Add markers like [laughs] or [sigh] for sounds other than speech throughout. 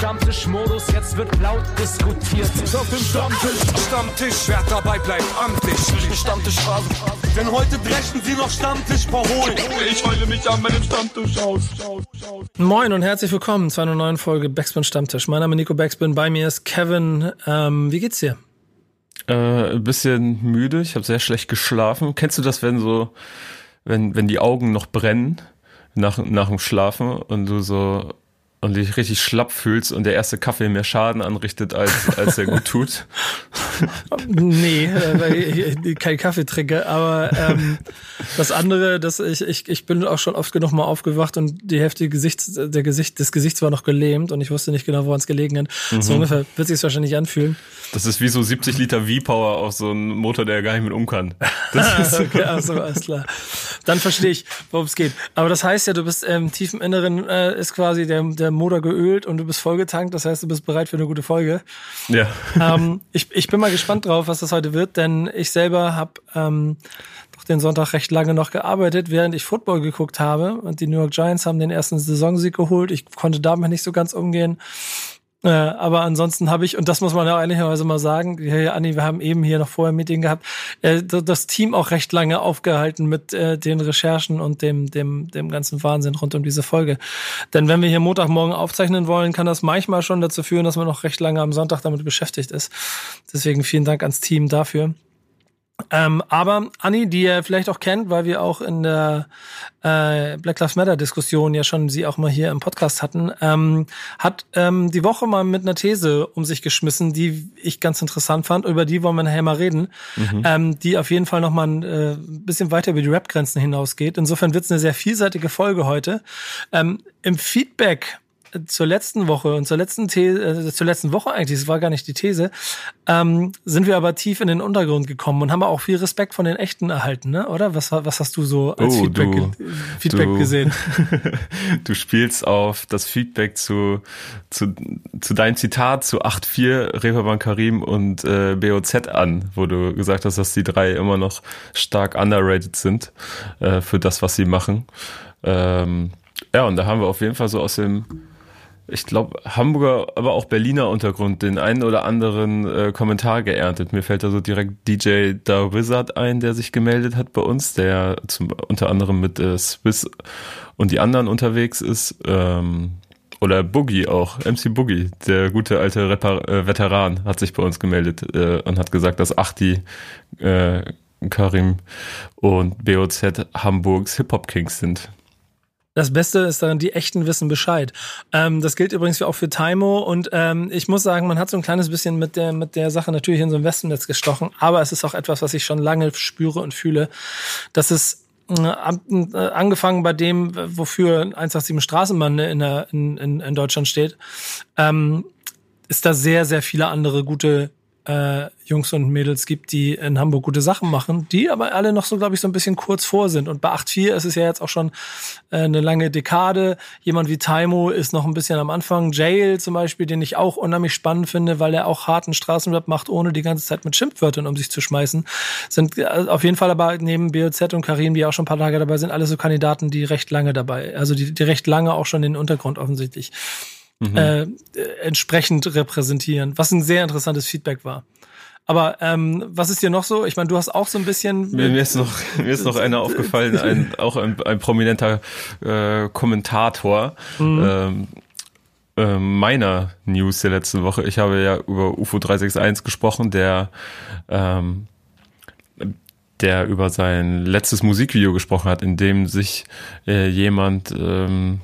Stammtischmodus, jetzt wird laut diskutiert. Auf dem Stammtisch, Stammtisch, wer dabei bleibt, amtlich. Stammtisch Phase. Denn heute brechen sie noch Stammtisch verholen. Ich heule mich an meinem Stammtisch aus. Moin und herzlich willkommen zu einer neuen Folge Backspin Stammtisch. Mein Name ist Nico Backspin, bei mir ist Kevin. Ähm, wie geht's dir? Äh, ein bisschen müde, ich habe sehr schlecht geschlafen. Kennst du das, wenn so, wenn, wenn die Augen noch brennen nach, nach dem Schlafen und du so und dich richtig schlapp fühlst und der erste Kaffee mehr Schaden anrichtet, als, als er gut tut? [laughs] nee, äh, weil ich kein Kaffee trinke, aber ähm, das andere, dass ich, ich, ich bin auch schon oft genug mal aufgewacht und die Hälfte Gesichts, der Gesicht, des Gesichts war noch gelähmt und ich wusste nicht genau, woran es gelegen hat. Mhm. So ungefähr wird sich wahrscheinlich anfühlen. Das ist wie so 70 Liter V-Power auf so einen Motor, der gar nicht mit um kann. Das [laughs] ist okay, also, alles klar. Dann verstehe ich, worum es geht. Aber das heißt ja, du bist ähm, tief im Inneren äh, ist quasi der, der Motor geölt und du bist vollgetankt. Das heißt, du bist bereit für eine gute Folge. Ja. Ähm, ich, ich bin mal gespannt drauf, was das heute wird, denn ich selber habe ähm, doch den Sonntag recht lange noch gearbeitet, während ich Football geguckt habe. Und die New York Giants haben den ersten Saisonsieg geholt. Ich konnte damit nicht so ganz umgehen. Äh, aber ansonsten habe ich, und das muss man ja ehrlicherweise mal sagen, hey Anni, wir haben eben hier noch vorher ein Meeting gehabt, äh, das Team auch recht lange aufgehalten mit äh, den Recherchen und dem, dem, dem ganzen Wahnsinn rund um diese Folge. Denn wenn wir hier Montagmorgen aufzeichnen wollen, kann das manchmal schon dazu führen, dass man noch recht lange am Sonntag damit beschäftigt ist. Deswegen vielen Dank ans Team dafür. Ähm, aber Anni, die ihr vielleicht auch kennt, weil wir auch in der äh, Black Lives Matter Diskussion ja schon sie auch mal hier im Podcast hatten, ähm, hat ähm, die Woche mal mit einer These um sich geschmissen, die ich ganz interessant fand. Über die wollen wir nachher mal reden, mhm. ähm, die auf jeden Fall noch mal ein äh, bisschen weiter über die Rap-Grenzen hinausgeht. Insofern wird es eine sehr vielseitige Folge heute. Ähm, Im Feedback zur letzten Woche und zur letzten These, äh, zur letzten Woche eigentlich, das war gar nicht die These, ähm, sind wir aber tief in den Untergrund gekommen und haben auch viel Respekt von den Echten erhalten, ne? Oder? Was, was hast du so als oh, Feedback, du, Feedback du, gesehen? [laughs] du spielst auf das Feedback zu, zu, zu deinem Zitat zu 8.4 Reeperbahn Karim und äh, BOZ an, wo du gesagt hast, dass die drei immer noch stark underrated sind äh, für das, was sie machen. Ähm, ja, und da haben wir auf jeden Fall so aus dem ich glaube, Hamburger, aber auch Berliner Untergrund den einen oder anderen äh, Kommentar geerntet. Mir fällt da so direkt DJ Da Wizard ein, der sich gemeldet hat bei uns, der zum, unter anderem mit äh, Swiss und die anderen unterwegs ist. Ähm, oder Boogie auch, MC Boogie, der gute alte Rapper, äh, Veteran, hat sich bei uns gemeldet äh, und hat gesagt, dass Achti, äh, Karim und BOZ Hamburgs Hip-Hop-Kings sind. Das Beste ist daran, die Echten wissen Bescheid. Ähm, das gilt übrigens auch für Taimo und ähm, ich muss sagen, man hat so ein kleines bisschen mit der, mit der Sache natürlich in so ein Wespennetz gestochen, aber es ist auch etwas, was ich schon lange spüre und fühle, dass es äh, äh angefangen bei dem, wofür 187 Straßenbahn in, der, in, in Deutschland steht, ähm, ist da sehr, sehr viele andere gute äh, Jungs und Mädels gibt, die in Hamburg gute Sachen machen, die aber alle noch so, glaube ich, so ein bisschen kurz vor sind. Und bei 8.4 ist es ja jetzt auch schon äh, eine lange Dekade. Jemand wie Taimo ist noch ein bisschen am Anfang. Jail zum Beispiel, den ich auch unheimlich spannend finde, weil er auch harten Straßenrap macht, ohne die ganze Zeit mit Schimpfwörtern um sich zu schmeißen. Sind äh, auf jeden Fall aber neben BOZ und Karim, die auch schon ein paar Tage dabei sind, alle so Kandidaten, die recht lange dabei, also die, die recht lange auch schon den Untergrund offensichtlich mhm. äh, entsprechend repräsentieren, was ein sehr interessantes Feedback war. Aber ähm, was ist dir noch so? Ich meine, du hast auch so ein bisschen. Mir, mir ist noch [laughs] mir ist noch einer aufgefallen, ein, [laughs] auch ein, ein prominenter äh, Kommentator. Mhm. Ähm, äh, meiner News der letzten Woche. Ich habe ja über UFO 361 gesprochen, der ähm, der über sein letztes Musikvideo gesprochen hat, in dem sich äh, jemand ähm,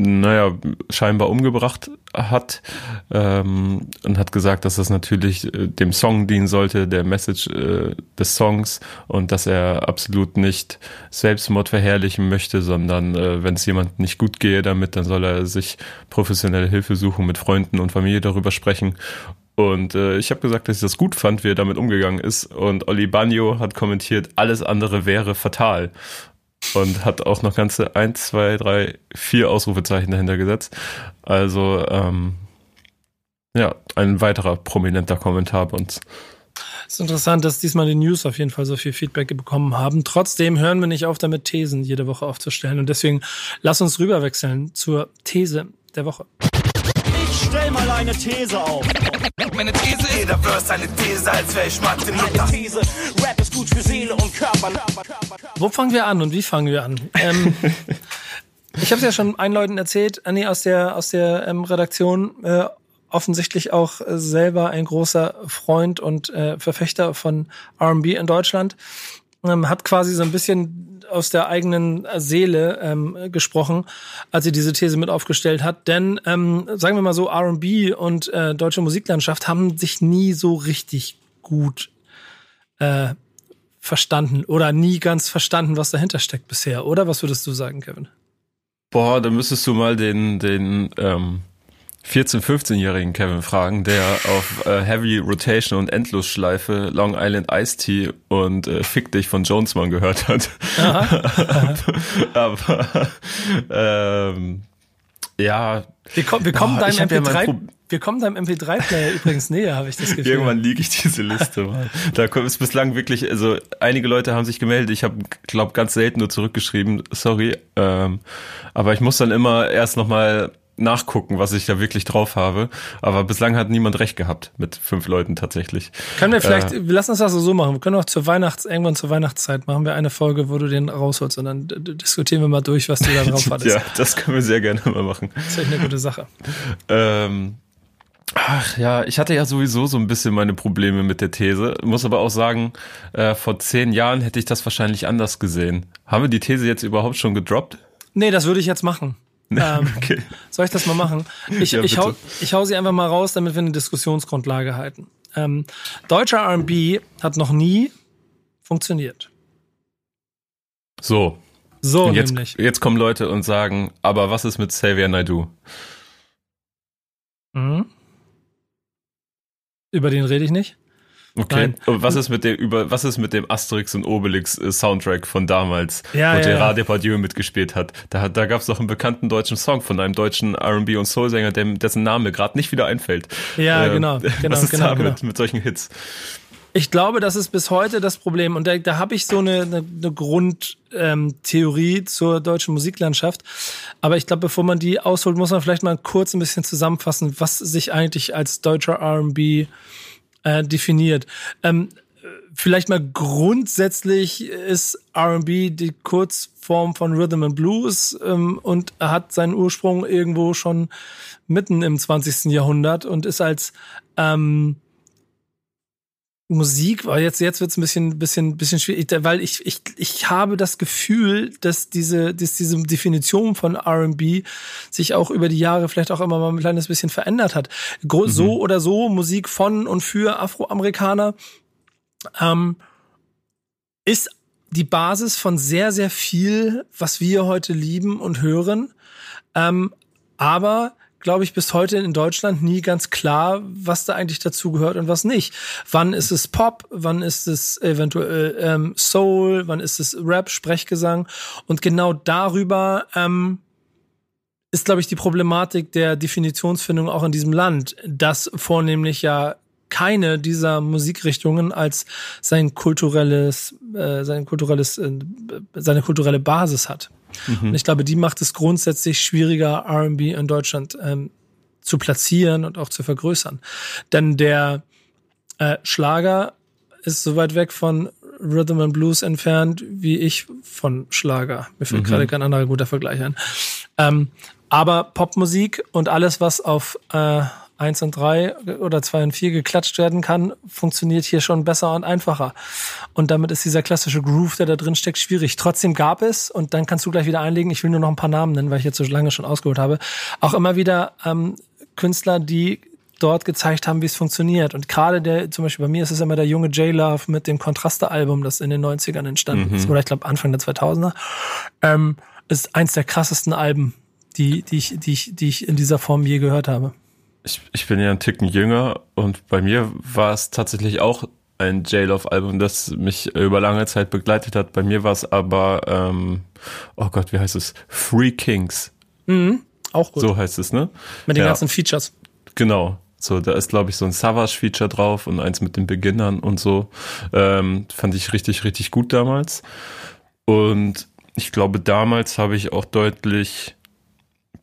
naja, scheinbar umgebracht hat ähm, und hat gesagt, dass das natürlich äh, dem Song dienen sollte, der Message äh, des Songs und dass er absolut nicht Selbstmord verherrlichen möchte, sondern äh, wenn es jemand nicht gut gehe damit, dann soll er sich professionelle Hilfe suchen, mit Freunden und Familie darüber sprechen und äh, ich habe gesagt, dass ich das gut fand, wie er damit umgegangen ist. Und Oli Bagno hat kommentiert, alles andere wäre fatal und hat auch noch ganze eins, zwei, drei, vier Ausrufezeichen dahinter gesetzt. Also ähm, ja, ein weiterer prominenter Kommentar bei uns. Es ist interessant, dass diesmal die News auf jeden Fall so viel Feedback bekommen haben. Trotzdem hören wir nicht auf, damit Thesen jede Woche aufzustellen. Und deswegen lass uns rüberwechseln zur These der Woche. Stell mal eine These auf. Meine These ist, jeder Verse eine These, als wäre ich Mathe. These, Rap ist gut für Seele und Körper. Wo fangen wir an und wie fangen wir an? Ähm, [laughs] ich habe es ja schon einen Leuten erzählt, Anni aus der aus der ähm, Redaktion, äh, offensichtlich auch äh, selber ein großer Freund und äh, Verfechter von R&B in Deutschland, ähm, hat quasi so ein bisschen aus der eigenen Seele ähm, gesprochen, als sie diese These mit aufgestellt hat. Denn ähm, sagen wir mal so, R&B und äh, deutsche Musiklandschaft haben sich nie so richtig gut äh, verstanden oder nie ganz verstanden, was dahinter steckt bisher, oder? Was würdest du sagen, Kevin? Boah, da müsstest du mal den, den ähm, 14-, 15-jährigen Kevin fragen, der auf äh, Heavy Rotation und Endlosschleife Long Island Ice Tea und äh, Fick dich von Jonesman gehört hat. [laughs] Aber ähm, ja. Wir, komm, wir kommen deinem MP3. Ja wir kommen deinem MP3-Player übrigens näher, habe ich das Gefühl. Irgendwann liege ich diese Liste mal. Da ist bislang wirklich, also einige Leute haben sich gemeldet. Ich habe, glaube ganz selten nur zurückgeschrieben, sorry. Ähm, aber ich muss dann immer erst nochmal nachgucken, was ich da wirklich drauf habe. Aber bislang hat niemand recht gehabt mit fünf Leuten tatsächlich. Können wir vielleicht, äh, wir lassen uns das so machen. Wir können auch zur Weihnachts, irgendwann zur Weihnachtszeit machen wir eine Folge, wo du den rausholst und dann diskutieren wir mal durch, was du da drauf [laughs] hattest. ja, das können wir sehr gerne mal machen. Das ist echt eine gute Sache. Ähm, Ach ja, ich hatte ja sowieso so ein bisschen meine Probleme mit der These. Muss aber auch sagen, äh, vor zehn Jahren hätte ich das wahrscheinlich anders gesehen. Haben wir die These jetzt überhaupt schon gedroppt? Nee, das würde ich jetzt machen. Ähm, [laughs] okay. Soll ich das mal machen? Ich, ja, ich, hau, ich hau sie einfach mal raus, damit wir eine Diskussionsgrundlage halten. Ähm, deutscher RB hat noch nie funktioniert. So. So, und jetzt, nämlich. Jetzt kommen Leute und sagen, aber was ist mit Xavier Naidoo? Mhm. Über den rede ich nicht. Okay. Nein. Und was ist mit dem über was ist mit dem Asterix und Obelix äh, Soundtrack von damals, ja, wo ja, Gerard ja. Depardieu mitgespielt hat? Da, da gab es doch einen bekannten deutschen Song von einem deutschen R&B und Soulsänger, dessen Name gerade nicht wieder einfällt. Ja, äh, genau, [laughs] genau. Was ist genau, da genau. Mit, mit solchen Hits? Ich glaube, das ist bis heute das Problem. Und da, da habe ich so eine, eine, eine Grundtheorie ähm, zur deutschen Musiklandschaft. Aber ich glaube, bevor man die ausholt, muss man vielleicht mal kurz ein bisschen zusammenfassen, was sich eigentlich als deutscher RB äh, definiert. Ähm, vielleicht mal grundsätzlich ist R&B die Kurzform von Rhythm and Blues ähm, und hat seinen Ursprung irgendwo schon mitten im 20. Jahrhundert und ist als ähm, Musik, weil jetzt jetzt wird's ein bisschen bisschen bisschen schwierig, weil ich ich ich habe das Gefühl, dass diese dass diese Definition von R&B sich auch über die Jahre vielleicht auch immer mal ein kleines bisschen verändert hat. Mhm. So oder so Musik von und für Afroamerikaner ähm, ist die Basis von sehr sehr viel, was wir heute lieben und hören. Ähm, aber glaube ich, bis heute in Deutschland nie ganz klar, was da eigentlich dazu gehört und was nicht. Wann ist es Pop, wann ist es eventuell ähm, Soul, wann ist es Rap, Sprechgesang? Und genau darüber ähm, ist, glaube ich, die Problematik der Definitionsfindung auch in diesem Land, dass vornehmlich ja keine dieser Musikrichtungen als sein kulturelles, äh, sein kulturelles, äh, seine kulturelle Basis hat. Mhm. Und ich glaube, die macht es grundsätzlich schwieriger, R&B in Deutschland ähm, zu platzieren und auch zu vergrößern. Denn der äh, Schlager ist so weit weg von Rhythm and Blues entfernt, wie ich von Schlager. Mir fällt mhm. gerade kein anderer guter Vergleich ein. Ähm, aber Popmusik und alles, was auf äh, 1 und 3 oder 2 und 4 geklatscht werden kann, funktioniert hier schon besser und einfacher. Und damit ist dieser klassische Groove, der da drin steckt, schwierig. Trotzdem gab es, und dann kannst du gleich wieder einlegen, ich will nur noch ein paar Namen nennen, weil ich jetzt so lange schon ausgeholt habe, auch immer wieder ähm, Künstler, die dort gezeigt haben, wie es funktioniert. Und gerade der, zum Beispiel bei mir ist es immer der junge J-Love mit dem Kontraste-Album, das in den 90ern entstanden mhm. ist, oder ich glaube Anfang der 2000er, ähm, ist eins der krassesten Alben, die, die, ich, die, ich, die ich in dieser Form je gehört habe ich, ich bin ja ein Ticken jünger und bei mir war es tatsächlich auch ein J-Love-Album, das mich über lange Zeit begleitet hat. Bei mir war es aber, ähm, oh Gott, wie heißt es? Free Kings. Mhm, auch gut. So heißt es, ne? Mit den ja. ganzen Features. Genau. So, da ist, glaube ich, so ein Savage-Feature drauf und eins mit den Beginnern und so. Ähm, fand ich richtig, richtig gut damals. Und ich glaube, damals habe ich auch deutlich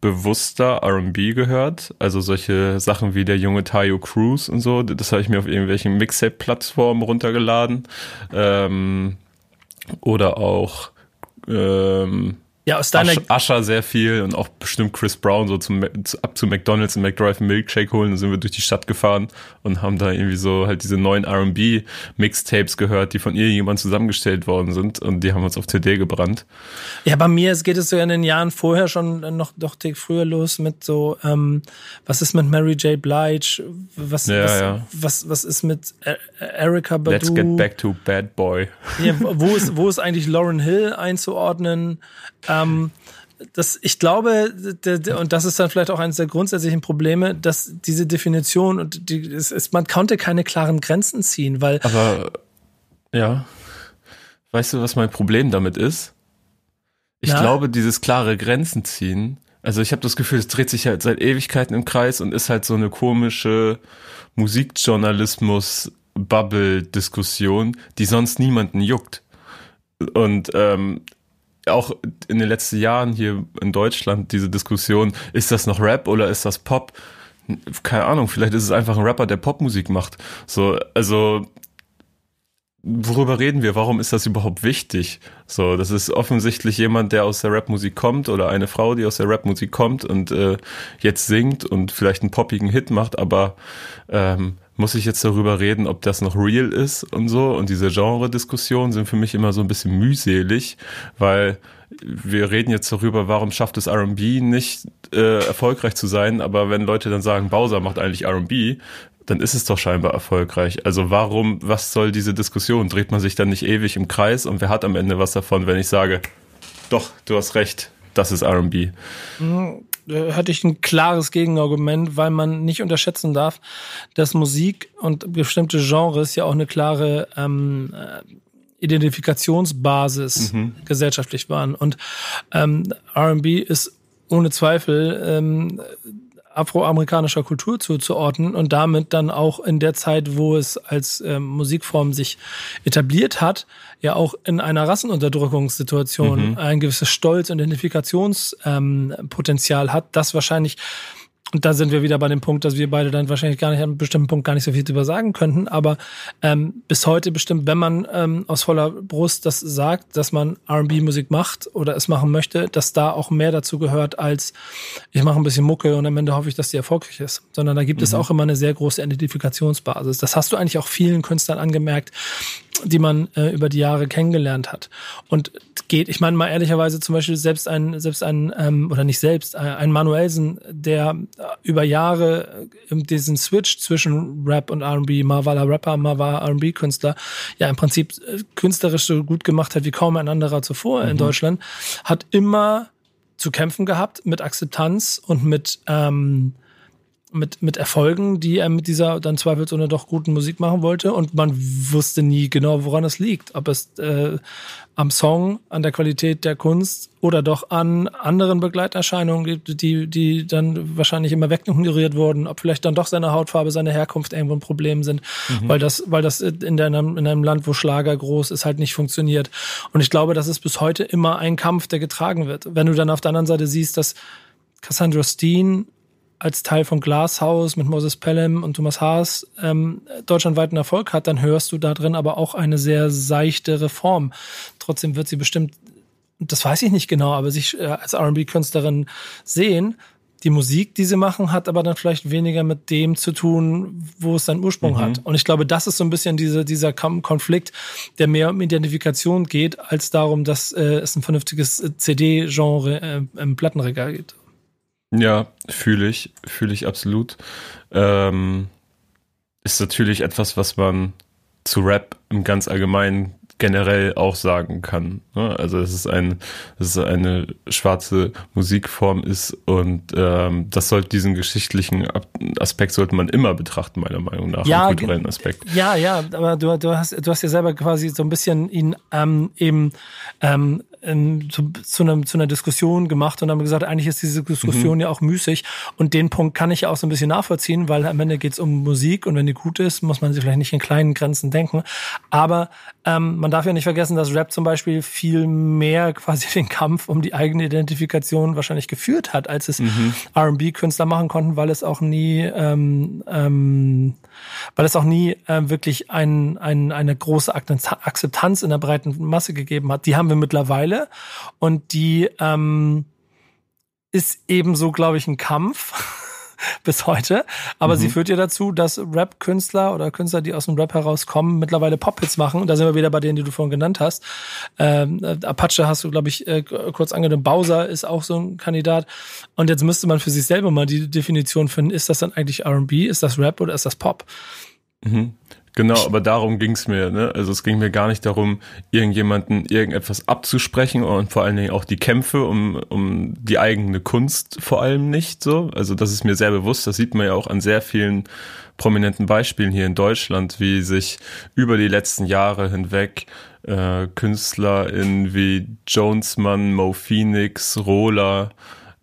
bewusster R&B gehört, also solche Sachen wie der junge Tayo Cruz und so, das habe ich mir auf irgendwelchen Mixtape-Plattformen runtergeladen. Ähm, oder auch ähm, ja, aus deiner Ascher sehr viel und auch bestimmt Chris Brown so zum, ab zu McDonalds und McDrive Milkshake holen. Dann sind wir durch die Stadt gefahren und haben da irgendwie so halt diese neuen R&B Mixtapes gehört, die von irgendjemand zusammengestellt worden sind und die haben uns auf CD gebrannt. Ja, bei mir geht es so in den Jahren vorher schon noch doch früher los mit so ähm, was ist mit Mary J. Blige, was ja, was, ja. was, was ist mit Erika Badu? Let's get back to Bad Boy. Ja, wo ist wo ist [laughs] eigentlich Lauren Hill einzuordnen? Ähm, das, ich glaube, und das ist dann vielleicht auch eines der grundsätzlichen Probleme, dass diese Definition und die, es ist, man konnte keine klaren Grenzen ziehen, weil. Aber ja, weißt du, was mein Problem damit ist? Ich ja? glaube, dieses klare Grenzen ziehen. Also ich habe das Gefühl, es dreht sich halt seit Ewigkeiten im Kreis und ist halt so eine komische Musikjournalismus-Bubble-Diskussion, die sonst niemanden juckt. Und ähm, auch in den letzten Jahren hier in Deutschland diese Diskussion, ist das noch Rap oder ist das Pop? Keine Ahnung, vielleicht ist es einfach ein Rapper, der Popmusik macht. So, also worüber reden wir? Warum ist das überhaupt wichtig? So, das ist offensichtlich jemand, der aus der Rapmusik kommt oder eine Frau, die aus der Rapmusik kommt und äh, jetzt singt und vielleicht einen poppigen Hit macht, aber ähm, muss ich jetzt darüber reden, ob das noch real ist und so. Und diese Genre-Diskussionen sind für mich immer so ein bisschen mühselig, weil wir reden jetzt darüber, warum schafft es R&B nicht äh, erfolgreich zu sein, aber wenn Leute dann sagen, Bowser macht eigentlich R&B, dann ist es doch scheinbar erfolgreich. Also warum, was soll diese Diskussion? Dreht man sich dann nicht ewig im Kreis und wer hat am Ende was davon, wenn ich sage, doch, du hast recht, das ist R&B? Hatte ich ein klares Gegenargument, weil man nicht unterschätzen darf, dass Musik und bestimmte Genres ja auch eine klare ähm, äh, Identifikationsbasis mhm. gesellschaftlich waren. Und ähm, RB ist ohne Zweifel ähm, afroamerikanischer Kultur zuzuordnen und damit dann auch in der Zeit, wo es als ähm, Musikform sich etabliert hat, ja auch in einer Rassenunterdrückungssituation mhm. ein gewisses Stolz- und Identifikationspotenzial ähm, hat, das wahrscheinlich und da sind wir wieder bei dem Punkt, dass wir beide dann wahrscheinlich gar nicht an einem bestimmten Punkt gar nicht so viel drüber sagen könnten. Aber ähm, bis heute bestimmt, wenn man ähm, aus voller Brust das sagt, dass man RB-Musik macht oder es machen möchte, dass da auch mehr dazu gehört, als ich mache ein bisschen Mucke und am Ende hoffe ich, dass die erfolgreich ist. Sondern da gibt mhm. es auch immer eine sehr große Identifikationsbasis. Das hast du eigentlich auch vielen Künstlern angemerkt, die man äh, über die Jahre kennengelernt hat. Und geht, ich meine mal ehrlicherweise zum Beispiel selbst ein, selbst ein, ähm, oder nicht selbst, äh, ein Manuelsen, der über Jahre äh, diesen Switch zwischen Rap und R&B, mal war er Rapper, mal war R&B-Künstler, ja im Prinzip äh, künstlerisch so gut gemacht hat wie kaum ein anderer zuvor mhm. in Deutschland, hat immer zu kämpfen gehabt mit Akzeptanz und mit ähm, mit, mit Erfolgen, die er mit dieser dann zweifelsohne doch guten Musik machen wollte. Und man wusste nie genau, woran es liegt. Ob es äh, am Song, an der Qualität der Kunst oder doch an anderen Begleiterscheinungen gibt, die, die dann wahrscheinlich immer wegignoriert wurden, ob vielleicht dann doch seine Hautfarbe, seine Herkunft irgendwo ein Problem sind, mhm. weil das, weil das in einem, in einem Land, wo Schlager groß ist, halt nicht funktioniert. Und ich glaube, das ist bis heute immer ein Kampf, der getragen wird. Wenn du dann auf der anderen Seite siehst, dass Cassandra Steen als Teil von Glashaus mit Moses Pelham und Thomas Haas ähm, deutschlandweiten Erfolg hat, dann hörst du da drin aber auch eine sehr seichte Reform. Trotzdem wird sie bestimmt, das weiß ich nicht genau, aber sich äh, als R&B-Künstlerin sehen. Die Musik, die sie machen, hat aber dann vielleicht weniger mit dem zu tun, wo es seinen Ursprung mhm. hat. Und ich glaube, das ist so ein bisschen diese, dieser Konflikt, der mehr um Identifikation geht, als darum, dass äh, es ein vernünftiges äh, CD-Genre äh, im Plattenregal gibt. Ja, fühle ich, fühle ich absolut. Ähm, ist natürlich etwas, was man zu Rap im ganz allgemeinen generell auch sagen kann. Ne? Also es ist ein, dass es eine schwarze Musikform ist und ähm, das sollte diesen geschichtlichen Aspekt sollte man immer betrachten, meiner Meinung nach, ja, kulturellen Aspekt. Ja, ja, aber du, du hast du hast ja selber quasi so ein bisschen ihn ähm, eben ähm, ähm, zu, zu, einem, zu einer Diskussion gemacht und haben gesagt, eigentlich ist diese Diskussion mhm. ja auch müßig. Und den Punkt kann ich ja auch so ein bisschen nachvollziehen, weil am Ende geht es um Musik und wenn die gut ist, muss man sich vielleicht nicht in kleinen Grenzen denken. Aber ähm, man darf ja nicht vergessen, dass Rap zum Beispiel viel mehr [laughs] quasi den Kampf um die eigene Identifikation wahrscheinlich geführt hat, als es mhm. R&B-Künstler machen konnten, weil es auch nie, ähm, ähm, weil es auch nie äh, wirklich ein, ein, eine große Akzeptanz in der breiten Masse gegeben hat. Die haben wir mittlerweile und die ähm, ist ebenso, glaube ich, ein Kampf [laughs] bis heute. Aber mhm. sie führt ja dazu, dass Rap-Künstler oder Künstler, die aus dem Rap herauskommen, mittlerweile Pop-Hits machen. Und da sind wir wieder bei denen, die du vorhin genannt hast. Ähm, äh, Apache hast du, glaube ich, äh, kurz angedeutet. Bowser ist auch so ein Kandidat. Und jetzt müsste man für sich selber mal die Definition finden, ist das dann eigentlich R&B, ist das Rap oder ist das Pop? Mhm. Genau, aber darum ging's mir. Ne? Also es ging mir gar nicht darum, irgendjemanden irgendetwas abzusprechen und vor allen Dingen auch die Kämpfe um, um die eigene Kunst vor allem nicht so. Also das ist mir sehr bewusst. Das sieht man ja auch an sehr vielen prominenten Beispielen hier in Deutschland, wie sich über die letzten Jahre hinweg äh, KünstlerInnen wie Jonesmann, Mo Phoenix, Rola,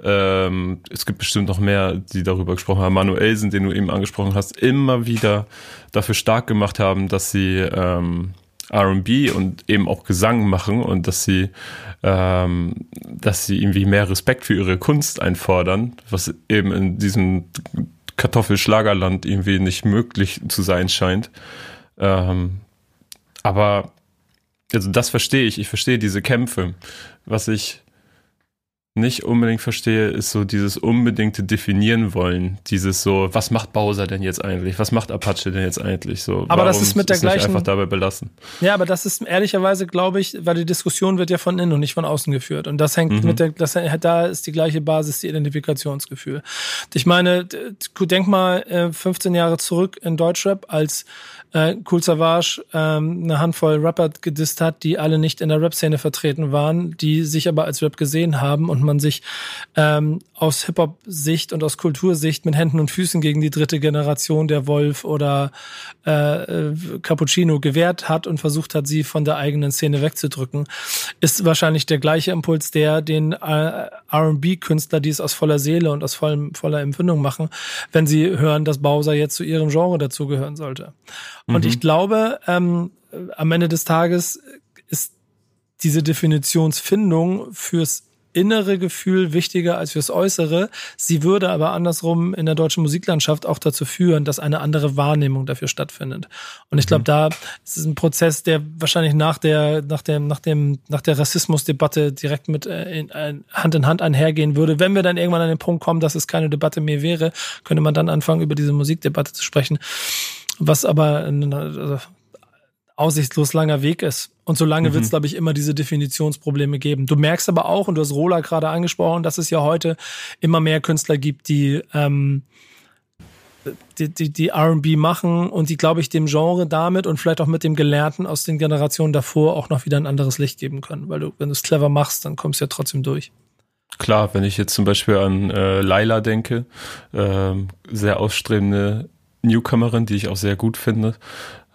ähm, es gibt bestimmt noch mehr, die darüber gesprochen haben. Manuelsen, den du eben angesprochen hast, immer wieder dafür stark gemacht haben, dass sie ähm, R&B und eben auch Gesang machen und dass sie, ähm, dass sie irgendwie mehr Respekt für ihre Kunst einfordern, was eben in diesem Kartoffelschlagerland irgendwie nicht möglich zu sein scheint. Ähm, aber also das verstehe ich. Ich verstehe diese Kämpfe. Was ich nicht unbedingt verstehe, ist so dieses unbedingte Definieren wollen. Dieses so, was macht Bowser denn jetzt eigentlich? Was macht Apache denn jetzt eigentlich? So, aber das ist mit der gleichen. einfach dabei belassen. Ja, aber das ist ehrlicherweise, glaube ich, weil die Diskussion wird ja von innen und nicht von außen geführt. Und das hängt mhm. mit der, das, da ist die gleiche Basis, die Identifikationsgefühl. Ich meine, denk mal 15 äh, Jahre zurück in Deutschrap, als äh, Cool Savage ähm, eine Handvoll Rapper gedisst hat, die alle nicht in der Rap-Szene vertreten waren, die sich aber als Rap gesehen haben und man sich ähm, aus Hip-Hop-Sicht und aus Kultursicht mit Händen und Füßen gegen die dritte Generation der Wolf oder äh, äh Cappuccino gewehrt hat und versucht hat, sie von der eigenen Szene wegzudrücken, ist wahrscheinlich der gleiche Impuls, der den äh, R&B-Künstler, die es aus voller Seele und aus vollem, voller Empfindung machen, wenn sie hören, dass Bowser jetzt zu ihrem Genre dazugehören sollte. Und mhm. ich glaube, ähm, am Ende des Tages ist diese Definitionsfindung fürs innere Gefühl wichtiger als fürs äußere. Sie würde aber andersrum in der deutschen Musiklandschaft auch dazu führen, dass eine andere Wahrnehmung dafür stattfindet. Und ich glaube, mhm. da ist es ein Prozess, der wahrscheinlich nach der nach dem nach dem nach der Rassismusdebatte direkt mit äh, in, äh, Hand in Hand einhergehen würde. Wenn wir dann irgendwann an den Punkt kommen, dass es keine Debatte mehr wäre, könnte man dann anfangen über diese Musikdebatte zu sprechen. Was aber also, aussichtslos langer Weg ist. Und solange mhm. wird es, glaube ich, immer diese Definitionsprobleme geben. Du merkst aber auch, und du hast Rola gerade angesprochen, dass es ja heute immer mehr Künstler gibt, die ähm, die, die, die RB machen und die, glaube ich, dem Genre damit und vielleicht auch mit dem Gelernten aus den Generationen davor auch noch wieder ein anderes Licht geben können. Weil du, wenn du es clever machst, dann kommst du ja trotzdem durch. Klar, wenn ich jetzt zum Beispiel an äh, Laila denke, äh, sehr ausstrebende Newcomerin, die ich auch sehr gut finde,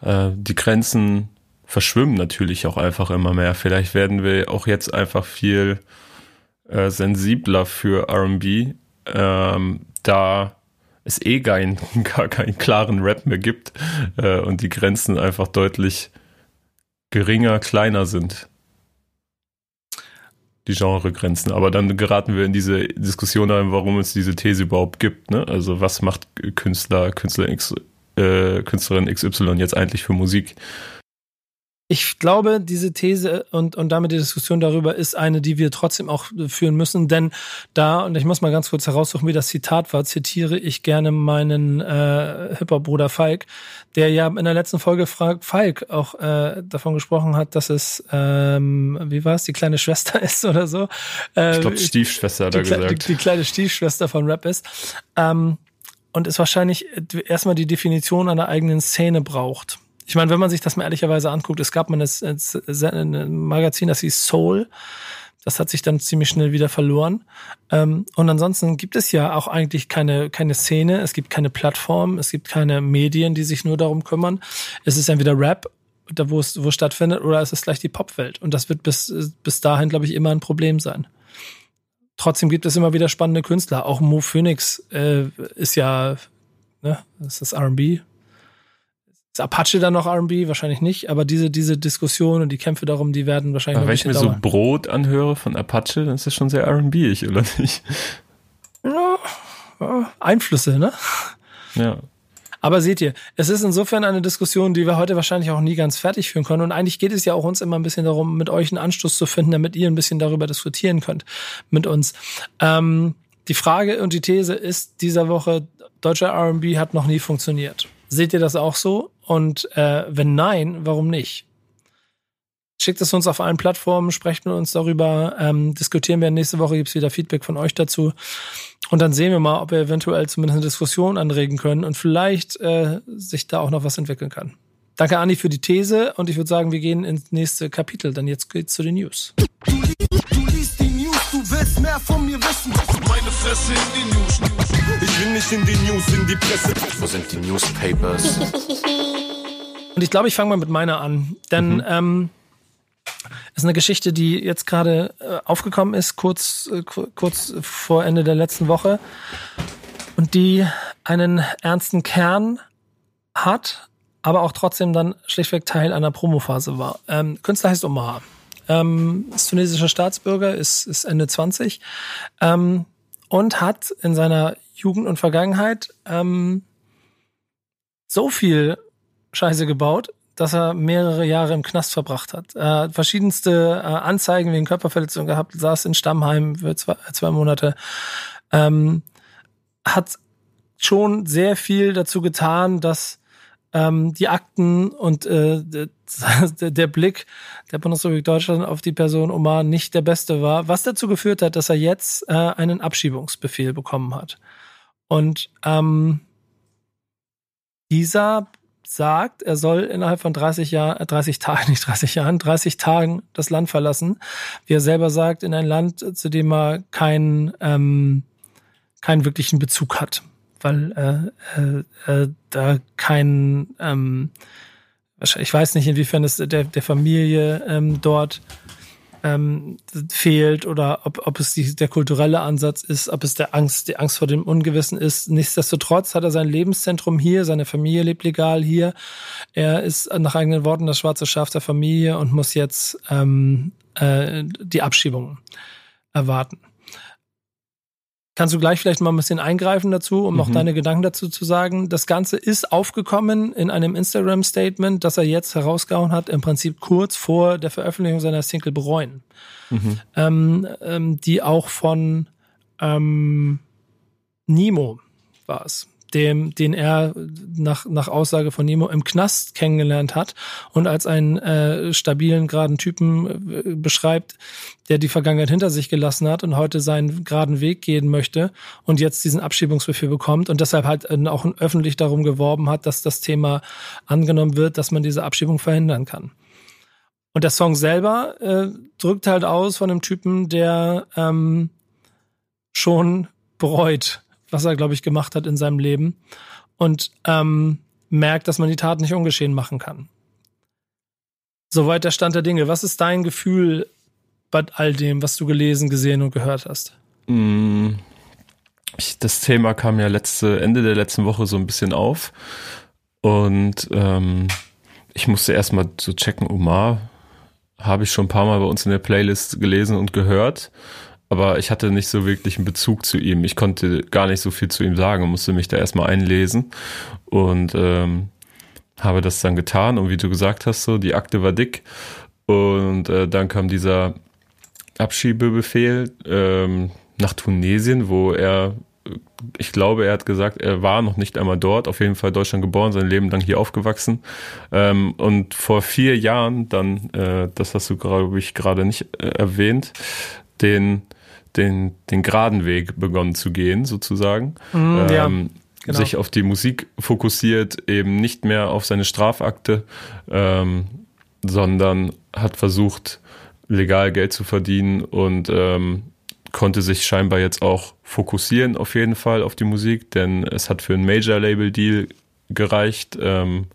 äh, die Grenzen verschwimmen natürlich auch einfach immer mehr. Vielleicht werden wir auch jetzt einfach viel äh, sensibler für RB, ähm, da es eh gar, ein, [laughs] gar keinen klaren Rap mehr gibt äh, und die Grenzen einfach deutlich geringer, kleiner sind. Die Genregrenzen. Aber dann geraten wir in diese Diskussion ein, warum es diese These überhaupt gibt. Ne? Also was macht Künstler, Künstler äh, Künstlerin XY jetzt eigentlich für Musik? Ich glaube, diese These und, und damit die Diskussion darüber ist eine, die wir trotzdem auch führen müssen, denn da, und ich muss mal ganz kurz heraussuchen, wie das Zitat war, zitiere ich gerne meinen äh, Hip-Hop-Bruder Falk, der ja in der letzten Folge fragt, Falk auch äh, davon gesprochen hat, dass es, ähm, wie war es, die kleine Schwester [laughs] ist oder so. Äh, ich glaube, Stiefschwester hat er gesagt. Die, die, kleine Stiefschwester von Rap ist. Ähm, und es wahrscheinlich erstmal die Definition einer eigenen Szene braucht. Ich meine, wenn man sich das mal ehrlicherweise anguckt, es gab mal ein Magazin, das hieß Soul. Das hat sich dann ziemlich schnell wieder verloren. Ähm, und ansonsten gibt es ja auch eigentlich keine, keine Szene, es gibt keine Plattform, es gibt keine Medien, die sich nur darum kümmern. Es ist entweder Rap da wo es wo stattfindet, oder ist es gleich die Popwelt? Und das wird bis, bis dahin, glaube ich, immer ein Problem sein. Trotzdem gibt es immer wieder spannende Künstler. Auch Mo Phoenix äh, ist ja, ne, ist das R&B? Ist Apache dann noch R&B? Wahrscheinlich nicht. Aber diese diese Diskussion und die Kämpfe darum, die werden wahrscheinlich Aber noch wenn ich mir bisschen so dauern. Brot anhöre von Apache, dann ist das schon sehr R&B-ig, oder nicht? Ja, Einflüsse, ne? Ja. Aber seht ihr, es ist insofern eine Diskussion, die wir heute wahrscheinlich auch nie ganz fertig führen können. Und eigentlich geht es ja auch uns immer ein bisschen darum, mit euch einen Anstoß zu finden, damit ihr ein bisschen darüber diskutieren könnt mit uns. Ähm, die Frage und die These ist dieser Woche, deutscher R&B hat noch nie funktioniert. Seht ihr das auch so? Und äh, wenn nein, warum nicht? Schickt es uns auf allen Plattformen, sprecht mit uns darüber, ähm, diskutieren wir. Nächste Woche gibt's wieder Feedback von euch dazu. Und dann sehen wir mal, ob wir eventuell zumindest eine Diskussion anregen können und vielleicht äh, sich da auch noch was entwickeln kann. Danke, Andi, für die These und ich würde sagen, wir gehen ins nächste Kapitel, denn jetzt geht's zu den News. Du, li du liest die News, du willst mehr von mir wissen. Meine Fresse in die News. Ich will nicht in die News, in die Presse. Wo sind die Newspapers? [laughs] Und ich glaube, ich fange mal mit meiner an, denn ähm, ist eine Geschichte, die jetzt gerade äh, aufgekommen ist, kurz, äh, ku- kurz vor Ende der letzten Woche und die einen ernsten Kern hat, aber auch trotzdem dann schlichtweg Teil einer Promophase war. Ähm, Künstler heißt Omar. Ähm, ist tunesischer Staatsbürger, ist, ist Ende 20 ähm, und hat in seiner Jugend und Vergangenheit ähm, so viel Scheiße gebaut, dass er mehrere Jahre im Knast verbracht hat. Hat verschiedenste äh, Anzeigen wegen Körperverletzung gehabt, saß in Stammheim für zwei, zwei Monate, ähm, hat schon sehr viel dazu getan, dass ähm, die Akten und äh, der, [laughs] der Blick der Bundesrepublik Deutschland auf die Person Omar nicht der beste war, was dazu geführt hat, dass er jetzt äh, einen Abschiebungsbefehl bekommen hat. Und ähm, dieser sagt, er soll innerhalb von 30 [laughs] Jahren, 30 Tagen, nicht 30 Jahren, 30 Tagen das Land verlassen. Wie er selber sagt, in ein Land, zu dem er keinen, ähm, keinen wirklichen Bezug hat, weil äh, äh, äh, da kein, ähm, ich weiß nicht, inwiefern es der, der Familie ähm, dort ähm, fehlt oder ob, ob es die, der kulturelle Ansatz ist, ob es der Angst, die Angst vor dem Ungewissen ist. Nichtsdestotrotz hat er sein Lebenszentrum hier, seine Familie lebt legal hier. Er ist nach eigenen Worten das schwarze Schaf der Familie und muss jetzt ähm, äh, die Abschiebung erwarten. Kannst du gleich vielleicht mal ein bisschen eingreifen dazu, um noch Mhm. deine Gedanken dazu zu sagen? Das Ganze ist aufgekommen in einem Instagram-Statement, das er jetzt herausgehauen hat, im Prinzip kurz vor der Veröffentlichung seiner Single Bereuen, Mhm. ähm, ähm, die auch von ähm, Nemo war es, dem, den er nach, nach Aussage von Nemo im Knast kennengelernt hat und als einen äh, stabilen, geraden Typen äh, beschreibt, der die Vergangenheit hinter sich gelassen hat und heute seinen geraden Weg gehen möchte und jetzt diesen Abschiebungsbefehl bekommt und deshalb halt äh, auch öffentlich darum geworben hat, dass das Thema angenommen wird, dass man diese Abschiebung verhindern kann. Und der Song selber äh, drückt halt aus von einem Typen, der ähm, schon bereut, was er, glaube ich, gemacht hat in seinem Leben und ähm, merkt, dass man die Tat nicht ungeschehen machen kann. Soweit der Stand der Dinge. Was ist dein Gefühl bei all dem, was du gelesen, gesehen und gehört hast? Mm, das Thema kam ja letzte, Ende der letzten Woche so ein bisschen auf. Und ähm, ich musste erstmal so checken, Omar habe ich schon ein paar Mal bei uns in der Playlist gelesen und gehört. Aber ich hatte nicht so wirklich einen Bezug zu ihm. Ich konnte gar nicht so viel zu ihm sagen musste mich da erstmal einlesen. Und ähm, habe das dann getan. Und wie du gesagt hast, so, die Akte war dick. Und äh, dann kam dieser Abschiebebefehl ähm, nach Tunesien, wo er, ich glaube, er hat gesagt, er war noch nicht einmal dort, auf jeden Fall Deutschland geboren, sein Leben lang hier aufgewachsen. Ähm, und vor vier Jahren dann, äh, das hast du, glaube ich, gerade nicht äh, erwähnt, den, den, den geraden Weg begonnen zu gehen, sozusagen. Ja, ähm, genau. Sich auf die Musik fokussiert, eben nicht mehr auf seine Strafakte, ähm, sondern hat versucht, legal Geld zu verdienen und ähm, konnte sich scheinbar jetzt auch fokussieren auf jeden Fall auf die Musik, denn es hat für einen Major-Label-Deal gereicht. Ähm,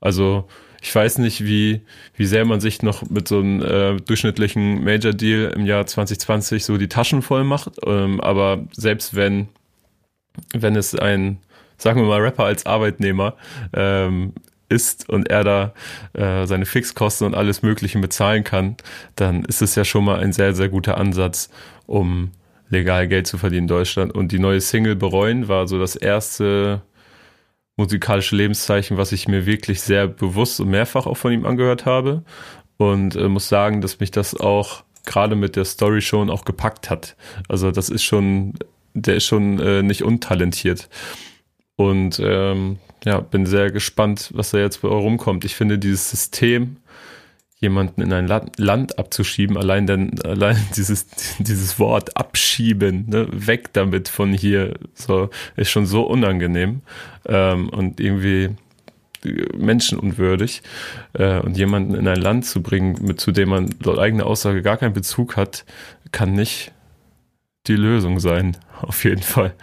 also ich weiß nicht, wie, wie sehr man sich noch mit so einem äh, durchschnittlichen Major Deal im Jahr 2020 so die Taschen voll macht. Ähm, aber selbst wenn, wenn es ein, sagen wir mal, Rapper als Arbeitnehmer ähm, ist und er da äh, seine Fixkosten und alles Mögliche bezahlen kann, dann ist es ja schon mal ein sehr, sehr guter Ansatz, um legal Geld zu verdienen in Deutschland. Und die neue Single Bereuen war so das erste musikalische Lebenszeichen, was ich mir wirklich sehr bewusst und mehrfach auch von ihm angehört habe. Und äh, muss sagen, dass mich das auch gerade mit der Story schon auch gepackt hat. Also das ist schon, der ist schon äh, nicht untalentiert. Und ähm, ja, bin sehr gespannt, was da jetzt bei rumkommt. Ich finde dieses System, jemanden in ein Land, abzuschieben, allein denn, allein [laughs] dieses, dieses Wort abschieben, ne, weg damit von hier, so, ist schon so unangenehm ähm, und irgendwie menschenunwürdig äh, und jemanden in ein Land zu bringen, mit zu dem man laut eigener Aussage gar keinen Bezug hat, kann nicht die Lösung sein. [laughs] Auf jeden Fall.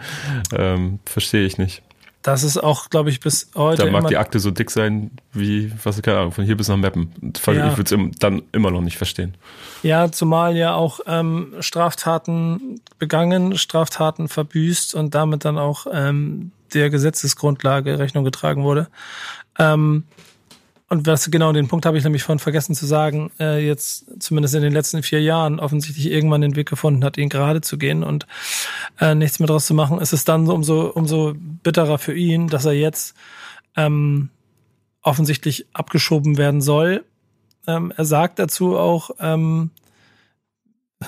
Ähm, Verstehe ich nicht. Das ist auch, glaube ich, bis heute. Da mag die Akte so dick sein wie, was keine Ahnung, von hier bis nach Meppen. Ja. Ich würde es dann immer noch nicht verstehen. Ja, zumal ja auch ähm, Straftaten begangen, Straftaten verbüßt und damit dann auch ähm, der Gesetzesgrundlage Rechnung getragen wurde. Ähm, und was genau den Punkt habe ich nämlich vorhin vergessen zu sagen, äh, jetzt zumindest in den letzten vier Jahren offensichtlich irgendwann den Weg gefunden hat, ihn gerade zu gehen und äh, nichts mehr draus zu machen, ist es dann umso, umso bitterer für ihn, dass er jetzt ähm, offensichtlich abgeschoben werden soll. Ähm, er sagt dazu auch, ähm,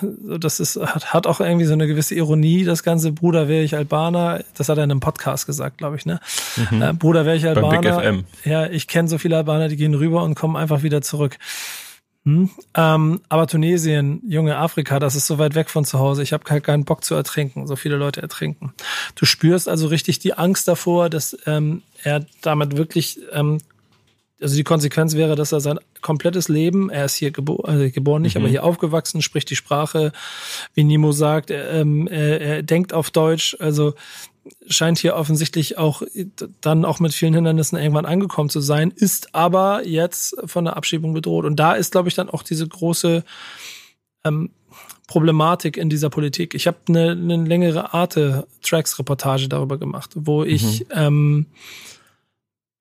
das ist, hat, hat auch irgendwie so eine gewisse Ironie, das ganze Bruder wäre ich Albaner, das hat er in einem Podcast gesagt, glaube ich, ne? Mhm. Äh, Bruder wäre ich Albaner. Ja, ich kenne so viele Albaner, die gehen rüber und kommen einfach wieder zurück. Hm? Ähm, aber Tunesien, junge Afrika, das ist so weit weg von zu Hause. Ich habe keinen Bock zu ertrinken. So viele Leute ertrinken. Du spürst also richtig die Angst davor, dass ähm, er damit wirklich ähm, also die Konsequenz wäre, dass er sein komplettes Leben, er ist hier gebo also geboren nicht, mhm. aber hier aufgewachsen, spricht die Sprache, wie Nimo sagt, er, ähm, er, er denkt auf Deutsch, also scheint hier offensichtlich auch dann auch mit vielen Hindernissen irgendwann angekommen zu sein, ist aber jetzt von der Abschiebung bedroht. Und da ist, glaube ich, dann auch diese große ähm, Problematik in dieser Politik. Ich habe eine, eine längere Arte-Tracks-Reportage darüber gemacht, wo ich mhm. ähm,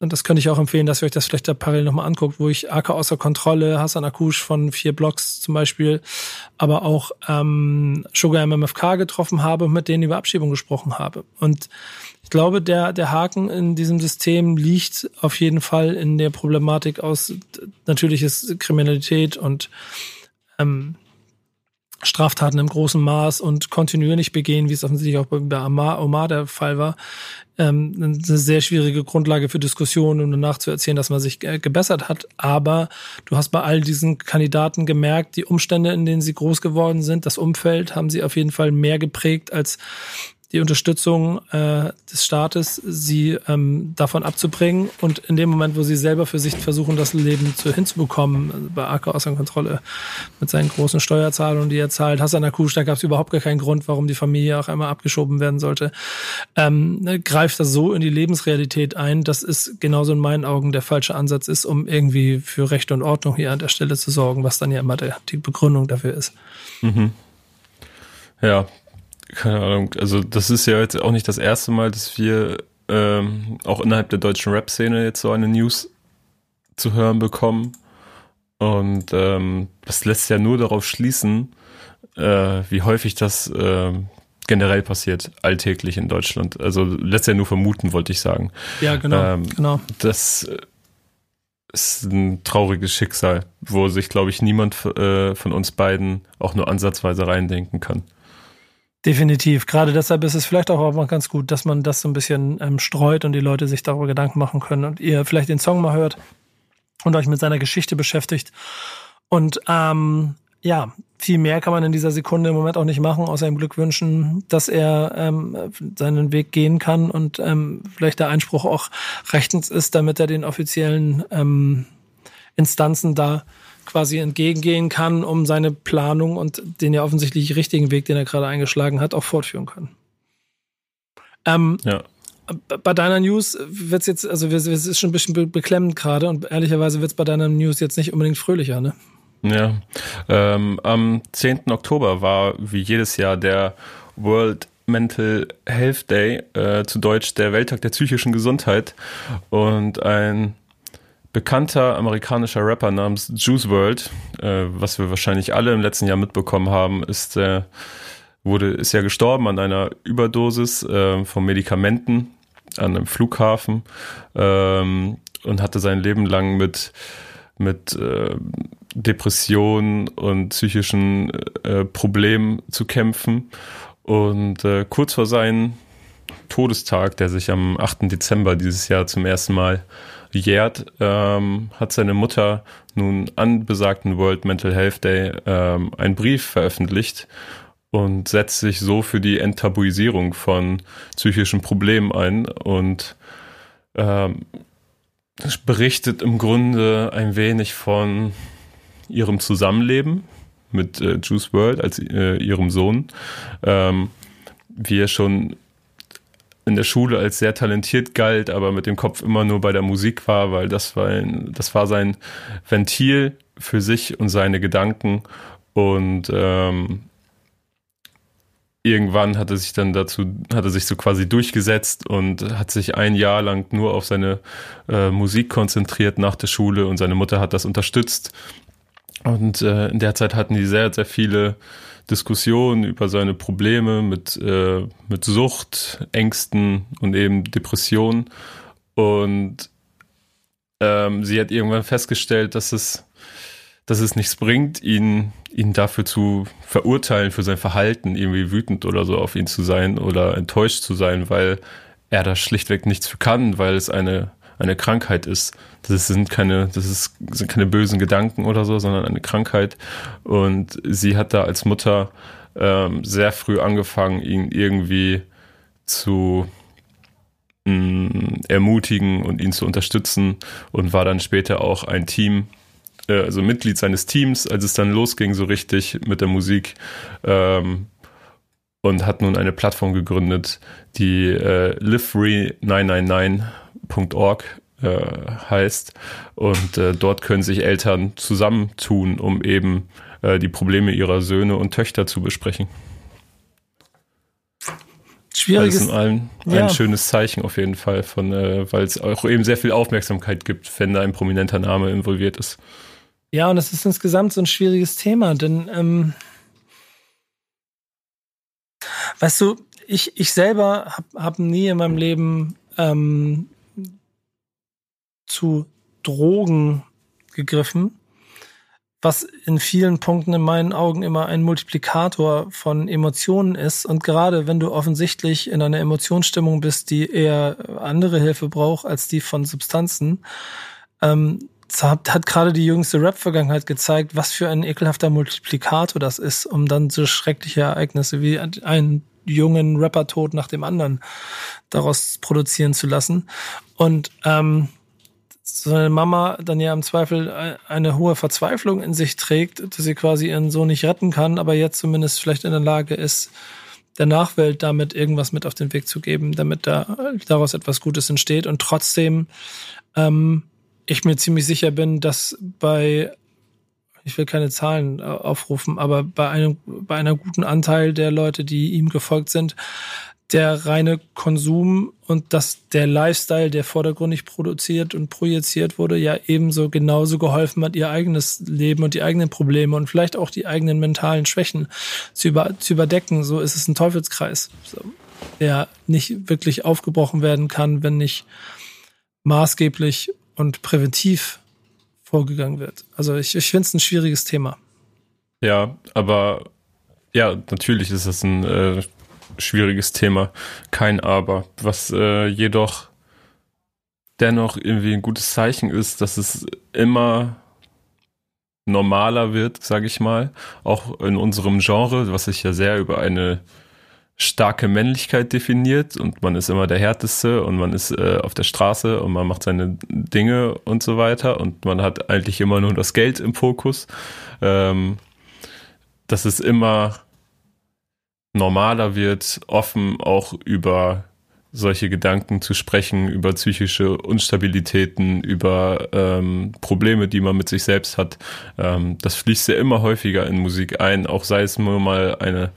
und das könnte ich auch empfehlen, dass ihr euch das vielleicht da parallel nochmal anguckt, wo ich AK außer Kontrolle, Hassan Akush von vier Blocks zum Beispiel, aber auch ähm, Sugar MMFK getroffen habe und mit denen über Abschiebung gesprochen habe. Und ich glaube, der, der Haken in diesem System liegt auf jeden Fall in der Problematik aus natürliches Kriminalität und ähm, Straftaten im großen Maß und kontinuierlich begehen, wie es offensichtlich auch bei Omar der Fall war, ähm, eine sehr schwierige Grundlage für Diskussionen, um danach zu erzählen, dass man sich gebessert hat. Aber du hast bei all diesen Kandidaten gemerkt, die Umstände, in denen sie groß geworden sind, das Umfeld haben sie auf jeden Fall mehr geprägt als die Unterstützung äh, des Staates, sie ähm, davon abzubringen und in dem Moment, wo sie selber für sich versuchen, das Leben zu, hinzubekommen, also bei AK Außenkontrolle mit seinen großen Steuerzahlungen, die er zahlt, Hassan Akush, da gab es überhaupt gar keinen Grund, warum die Familie auch einmal abgeschoben werden sollte, ähm, ne, greift das so in die Lebensrealität ein, dass es genauso in meinen Augen der falsche Ansatz ist, um irgendwie für Recht und Ordnung hier an der Stelle zu sorgen, was dann ja immer der, die Begründung dafür ist. Mhm. Ja, keine Ahnung, also das ist ja jetzt auch nicht das erste Mal, dass wir ähm, auch innerhalb der deutschen Rap-Szene jetzt so eine News zu hören bekommen. Und ähm, das lässt ja nur darauf schließen, äh, wie häufig das äh, generell passiert, alltäglich in Deutschland. Also lässt ja nur vermuten, wollte ich sagen. Ja, genau. Ähm, genau. Das ist ein trauriges Schicksal, wo sich, glaube ich, niemand äh, von uns beiden auch nur ansatzweise reindenken kann. Definitiv. Gerade deshalb ist es vielleicht auch ganz gut, dass man das so ein bisschen ähm, streut und die Leute sich darüber Gedanken machen können und ihr vielleicht den Song mal hört und euch mit seiner Geschichte beschäftigt. Und ähm, ja, viel mehr kann man in dieser Sekunde im Moment auch nicht machen, außer ihm Glück wünschen, dass er ähm, seinen Weg gehen kann und ähm, vielleicht der Einspruch auch rechtens ist, damit er den offiziellen ähm, Instanzen da quasi entgegengehen kann, um seine Planung und den ja offensichtlich richtigen Weg, den er gerade eingeschlagen hat, auch fortführen kann. Ähm, ja. bei deiner News wird's jetzt, also es ist schon ein bisschen beklemmend gerade und ehrlicherweise wird's bei deiner News jetzt nicht unbedingt fröhlicher, ne? Ja. Ähm, am 10. Oktober war wie jedes Jahr der World Mental Health Day, äh, zu Deutsch der Welttag der psychischen Gesundheit. Und ein bekannter amerikanischer Rapper namens Juice World, äh, was wir wahrscheinlich alle im letzten Jahr mitbekommen haben, ist äh, wurde ist ja gestorben an einer Überdosis äh, von Medikamenten an einem Flughafen ähm, und hatte sein Leben lang mit mit äh, Depressionen und psychischen äh, Problemen zu kämpfen. Und äh, kurz vor seinem Todestag, der sich am 8. Dezember dieses Jahr zum ersten Mal jährt, ähm, hat seine Mutter nun an besagten World Mental Health Day ähm, einen Brief veröffentlicht und setzt sich so für die Enttabuisierung von psychischen Problemen ein und ähm, berichtet im Grunde ein wenig von ihrem Zusammenleben mit äh, Juice World als äh, ihrem Sohn, ähm, wie er schon in der Schule als sehr talentiert galt, aber mit dem Kopf immer nur bei der Musik war, weil das war, ein, das war sein Ventil für sich und seine Gedanken. Und ähm, irgendwann hat er sich dann dazu, hat er sich so quasi durchgesetzt und hat sich ein Jahr lang nur auf seine äh, Musik konzentriert nach der Schule und seine Mutter hat das unterstützt und äh, in der Zeit hatten die sehr, sehr viele Diskussionen über seine Probleme mit, äh, mit Sucht, Ängsten und eben Depressionen. Und ähm, sie hat irgendwann festgestellt, dass es, dass es nichts bringt, ihn, ihn dafür zu verurteilen, für sein Verhalten, irgendwie wütend oder so auf ihn zu sein oder enttäuscht zu sein, weil er da schlichtweg nichts für kann, weil es eine eine Krankheit ist. Das sind keine, das ist, sind keine bösen Gedanken oder so, sondern eine Krankheit. Und sie hat da als Mutter ähm, sehr früh angefangen, ihn irgendwie zu mh, ermutigen und ihn zu unterstützen und war dann später auch ein Team, äh, also Mitglied seines Teams, als es dann losging so richtig mit der Musik. Ähm, und hat nun eine Plattform gegründet, die äh, Live Free 999 elternhilfe.org äh, heißt. Und äh, dort können sich Eltern zusammentun, um eben äh, die Probleme ihrer Söhne und Töchter zu besprechen. Schwieriges. Das ist ein, ein ja. schönes Zeichen auf jeden Fall, von, äh, weil es auch eben sehr viel Aufmerksamkeit gibt, wenn da ein prominenter Name involviert ist. Ja, und es ist insgesamt so ein schwieriges Thema, denn ähm, weißt du, ich, ich selber habe hab nie in meinem Leben ähm, zu Drogen gegriffen, was in vielen Punkten in meinen Augen immer ein Multiplikator von Emotionen ist. Und gerade wenn du offensichtlich in einer Emotionsstimmung bist, die eher andere Hilfe braucht als die von Substanzen, ähm, hat, hat gerade die jüngste Rap-Vergangenheit gezeigt, was für ein ekelhafter Multiplikator das ist, um dann so schreckliche Ereignisse wie einen jungen Rapper-Tod nach dem anderen daraus produzieren zu lassen. Und ähm, so eine Mama dann ja im Zweifel eine hohe Verzweiflung in sich trägt, dass sie quasi ihren Sohn nicht retten kann, aber jetzt zumindest vielleicht in der Lage ist, der Nachwelt damit irgendwas mit auf den Weg zu geben, damit da daraus etwas Gutes entsteht. Und trotzdem ähm, ich mir ziemlich sicher bin, dass bei ich will keine Zahlen aufrufen, aber bei einem bei einer guten Anteil der Leute, die ihm gefolgt sind, der reine Konsum und dass der Lifestyle, der vordergründig produziert und projiziert wurde, ja ebenso genauso geholfen hat, ihr eigenes Leben und die eigenen Probleme und vielleicht auch die eigenen mentalen Schwächen zu, über, zu überdecken. So ist es ein Teufelskreis, der nicht wirklich aufgebrochen werden kann, wenn nicht maßgeblich und präventiv vorgegangen wird. Also ich, ich finde es ein schwieriges Thema. Ja, aber ja, natürlich ist es ein äh, schwieriges Thema. Kein Aber. Was äh, jedoch dennoch irgendwie ein gutes Zeichen ist, dass es immer normaler wird, sage ich mal, auch in unserem Genre, was sich ja sehr über eine starke Männlichkeit definiert und man ist immer der härteste und man ist äh, auf der Straße und man macht seine Dinge und so weiter und man hat eigentlich immer nur das Geld im Fokus. Ähm, dass es immer normaler wird, offen auch über solche Gedanken zu sprechen, über psychische Unstabilitäten, über ähm, Probleme, die man mit sich selbst hat. Ähm, das fließt ja immer häufiger in Musik ein, auch sei es nur mal eine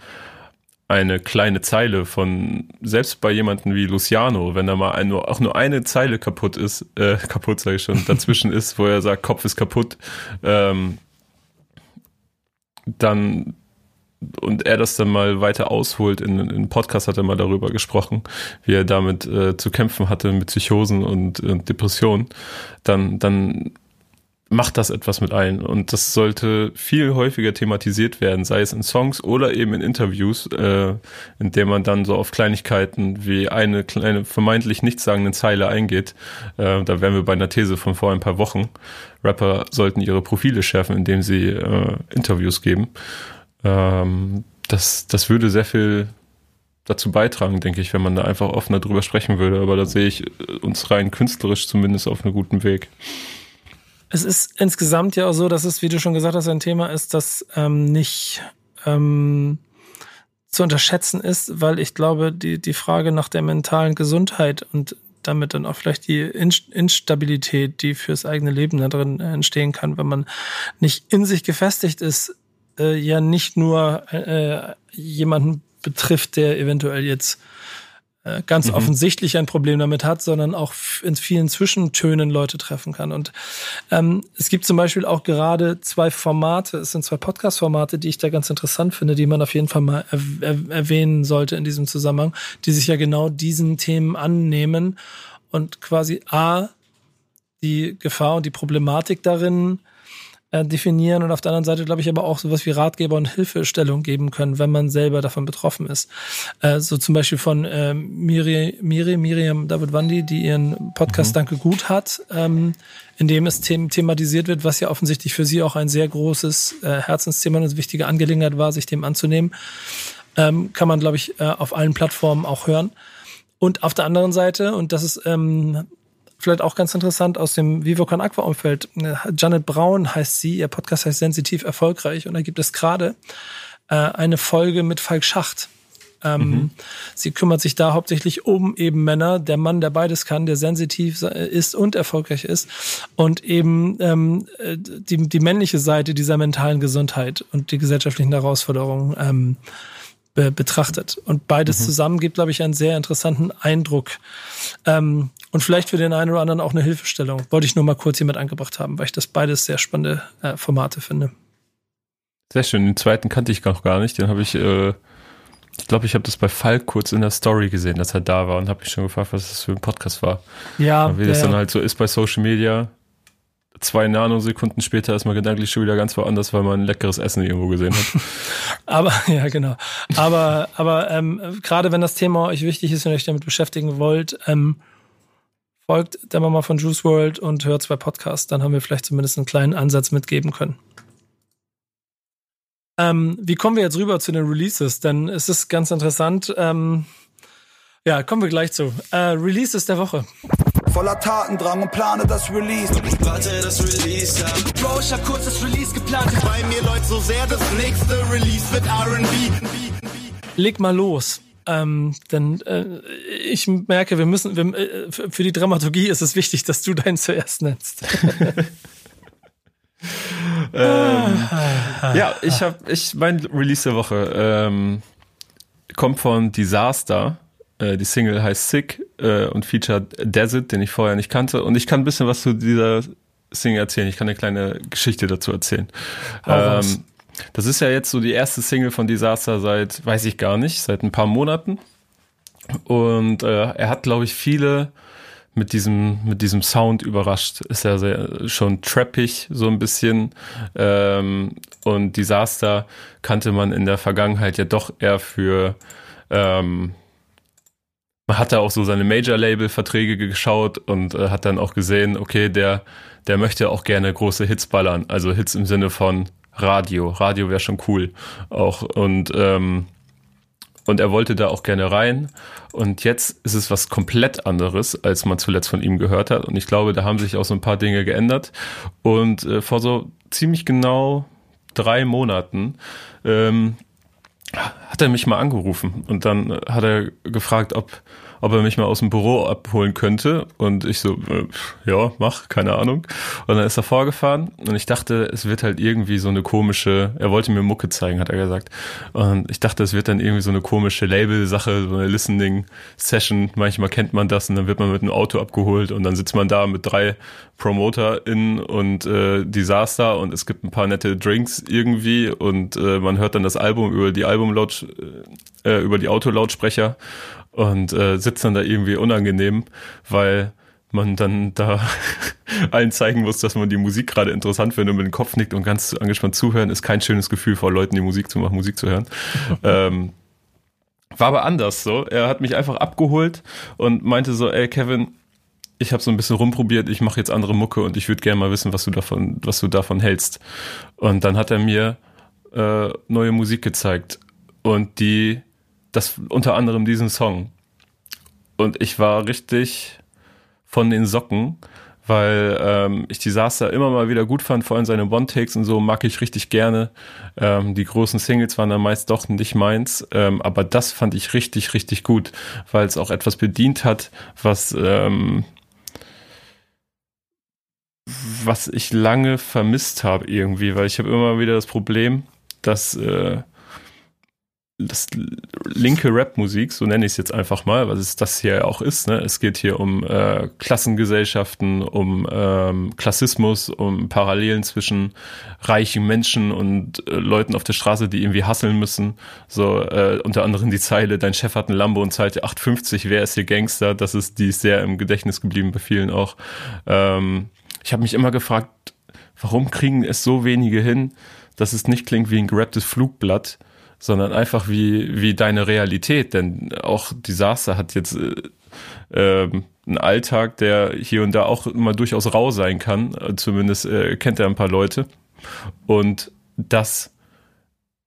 eine kleine Zeile von, selbst bei jemanden wie Luciano, wenn da mal ein, nur, auch nur eine Zeile kaputt ist, äh, [laughs] kaputt sage ich schon, [laughs] dazwischen ist, wo er sagt, Kopf ist kaputt, ähm, dann und er das dann mal weiter ausholt, in, in Podcast hat er mal darüber gesprochen, wie er damit äh, zu kämpfen hatte mit Psychosen und, und Depressionen, dann, dann macht das etwas mit ein und das sollte viel häufiger thematisiert werden, sei es in Songs oder eben in Interviews, äh, in dem man dann so auf Kleinigkeiten wie eine kleine vermeintlich nichtssagende Zeile eingeht. Äh, da wären wir bei einer These von vor ein paar Wochen. Rapper sollten ihre Profile schärfen, indem sie äh, Interviews geben. Ähm, das, das würde sehr viel dazu beitragen, denke ich, wenn man da einfach offener drüber sprechen würde. Aber da sehe ich uns rein künstlerisch zumindest auf einem guten Weg. Es ist insgesamt ja auch so, dass es, wie du schon gesagt hast, ein Thema ist, das ähm, nicht ähm, zu unterschätzen ist, weil ich glaube, die, die Frage nach der mentalen Gesundheit und damit dann auch vielleicht die Instabilität, die fürs eigene Leben da drin entstehen kann, wenn man nicht in sich gefestigt ist, äh, ja nicht nur äh, jemanden betrifft, der eventuell jetzt äh, ganz mhm. offensichtlich ein Problem damit hat, sondern auch in vielen Zwischentönen Leute treffen kann. Und ähm, es gibt zum Beispiel auch gerade zwei Formate, es sind zwei Podcast-Formate, die ich da ganz interessant finde, die man auf jeden Fall mal er er erwähnen sollte in diesem Zusammenhang, die sich ja genau diesen Themen annehmen und quasi A, die Gefahr und die Problematik darin äh, definieren und auf der anderen Seite, glaube ich, aber auch sowas wie Ratgeber und Hilfestellung geben können, wenn man selber davon betroffen ist. Äh, so zum Beispiel von äh, Miri, Miri, Miriam David Wandi, die ihren Podcast mhm. Danke gut hat, ähm, in dem es them thematisiert wird, was ja offensichtlich für sie auch ein sehr großes äh, Herzensthema und eine wichtige Angelegenheit war, sich dem anzunehmen. Ähm, kann man, glaube ich, äh, auf allen Plattformen auch hören. Und auf der anderen Seite, und das ist ähm, vielleicht auch ganz interessant aus dem Vivo Con Aqua Umfeld. Janet Braun heißt sie, ihr Podcast heißt Sensitiv Erfolgreich und da gibt es gerade äh, eine Folge mit Falk Schacht. Ähm, mhm. Sie kümmert sich da hauptsächlich um eben Männer, der Mann, der beides kann, der sensitiv ist und erfolgreich ist und eben ähm, die, die männliche Seite dieser mentalen Gesundheit und die gesellschaftlichen Herausforderungen ähm, be betrachtet. Und beides mhm. zusammen gibt, glaube ich, einen sehr interessanten Eindruck. Ähm, und vielleicht für den einen oder anderen auch eine Hilfestellung. Wollte ich nur mal kurz hier mit angebracht haben, weil ich das beides sehr spannende äh, Formate finde. Sehr schön. Den zweiten kannte ich noch gar nicht. Den habe ich, äh, ich glaube, ich habe das bei Falk kurz in der Story gesehen, dass er da war und habe mich schon gefragt, was das für ein Podcast war. Ja. Aber wie das dann halt so ist bei Social Media, zwei Nanosekunden später ist man gedanklich schon wieder ganz woanders, weil man leckeres Essen irgendwo gesehen hat. [laughs] aber, ja, genau. Aber, aber ähm, gerade wenn das Thema euch wichtig ist und euch damit beschäftigen wollt, ähm, folgt der Mama von Juice World und hört zwei Podcasts, dann haben wir vielleicht zumindest einen kleinen Ansatz mitgeben können. Ähm, wie kommen wir jetzt rüber zu den Releases? Denn es ist ganz interessant. Ähm, ja, kommen wir gleich zu. Äh, Releases der Woche voller Tatendrang und plane das Release. Warte, das Release, ja. Bro, ich hab kurz das Release geplant. Bei mir läuft so sehr, das nächste Release wird R&B. Leg mal los. Ähm, denn äh, ich merke, wir müssen, wir, äh, für die Dramaturgie ist es wichtig, dass du deinen zuerst nennst. [laughs] ähm, ja, ich habe, ich mein Release der Woche ähm, kommt von Disaster. Äh, die Single heißt Sick äh, und featured Desert, den ich vorher nicht kannte. Und ich kann ein bisschen was zu dieser Single erzählen. Ich kann eine kleine Geschichte dazu erzählen. Ähm, das ist ja jetzt so die erste Single von Disaster seit, weiß ich gar nicht, seit ein paar Monaten. Und äh, er hat, glaube ich, viele mit diesem, mit diesem Sound überrascht. Ist ja sehr, schon trappig, so ein bisschen. Ähm, und Disaster kannte man in der Vergangenheit ja doch eher für ähm, man hat da auch so seine Major-Label-Verträge geschaut und äh, hat dann auch gesehen, okay, der, der möchte auch gerne große Hits ballern. Also Hits im Sinne von Radio. Radio wäre schon cool. Auch und ähm, und er wollte da auch gerne rein. Und jetzt ist es was komplett anderes, als man zuletzt von ihm gehört hat. Und ich glaube, da haben sich auch so ein paar Dinge geändert. Und äh, vor so ziemlich genau drei Monaten ähm, hat er mich mal angerufen und dann hat er gefragt, ob, ob er mich mal aus dem Büro abholen könnte. Und ich so, äh, ja, mach, keine Ahnung. Und dann ist er vorgefahren und ich dachte, es wird halt irgendwie so eine komische, er wollte mir Mucke zeigen, hat er gesagt. Und ich dachte, es wird dann irgendwie so eine komische Label-Sache, so eine Listening-Session. Manchmal kennt man das und dann wird man mit einem Auto abgeholt und dann sitzt man da mit drei PromoterInnen und äh, Disaster und es gibt ein paar nette Drinks irgendwie und äh, man hört dann das Album über die Albumlaut äh, über die Autolautsprecher und äh, sitzt dann da irgendwie unangenehm, weil man dann da [laughs] allen zeigen muss, dass man die Musik gerade interessant findet und mit dem Kopf nickt und ganz angespannt zuhören, ist kein schönes Gefühl vor Leuten, die Musik zu machen, Musik zu hören. [laughs] ähm, war aber anders so. Er hat mich einfach abgeholt und meinte so, ey Kevin, ich habe so ein bisschen rumprobiert, ich mache jetzt andere Mucke und ich würde gerne mal wissen, was du davon, was du davon hältst. Und dann hat er mir äh, neue Musik gezeigt und die, das unter anderem diesen Song. Und ich war richtig von den Socken, weil ähm, ich Disaster immer mal wieder gut fand, vor allem seine One-Takes und so mag ich richtig gerne. Ähm, die großen Singles waren dann meist doch nicht meins, ähm, aber das fand ich richtig, richtig gut, weil es auch etwas bedient hat, was ähm, was ich lange vermisst habe irgendwie, weil ich habe immer wieder das Problem, dass äh, das linke Rap-Musik, so nenne ich es jetzt einfach mal, was es das hier auch ist. Ne? Es geht hier um äh, Klassengesellschaften, um ähm, Klassismus, um Parallelen zwischen reichen Menschen und äh, Leuten auf der Straße, die irgendwie hasseln müssen. So äh, unter anderem die Zeile: Dein Chef hat ein Lambo und zahlt dir 8,50. Wer ist hier Gangster? Das ist die ist sehr im Gedächtnis geblieben bei vielen auch. Ähm, ich habe mich immer gefragt, warum kriegen es so wenige hin, dass es nicht klingt wie ein gerapptes Flugblatt, sondern einfach wie, wie deine Realität. Denn auch Disaster hat jetzt äh, äh, einen Alltag, der hier und da auch immer durchaus rau sein kann. Zumindest äh, kennt er ein paar Leute. Und das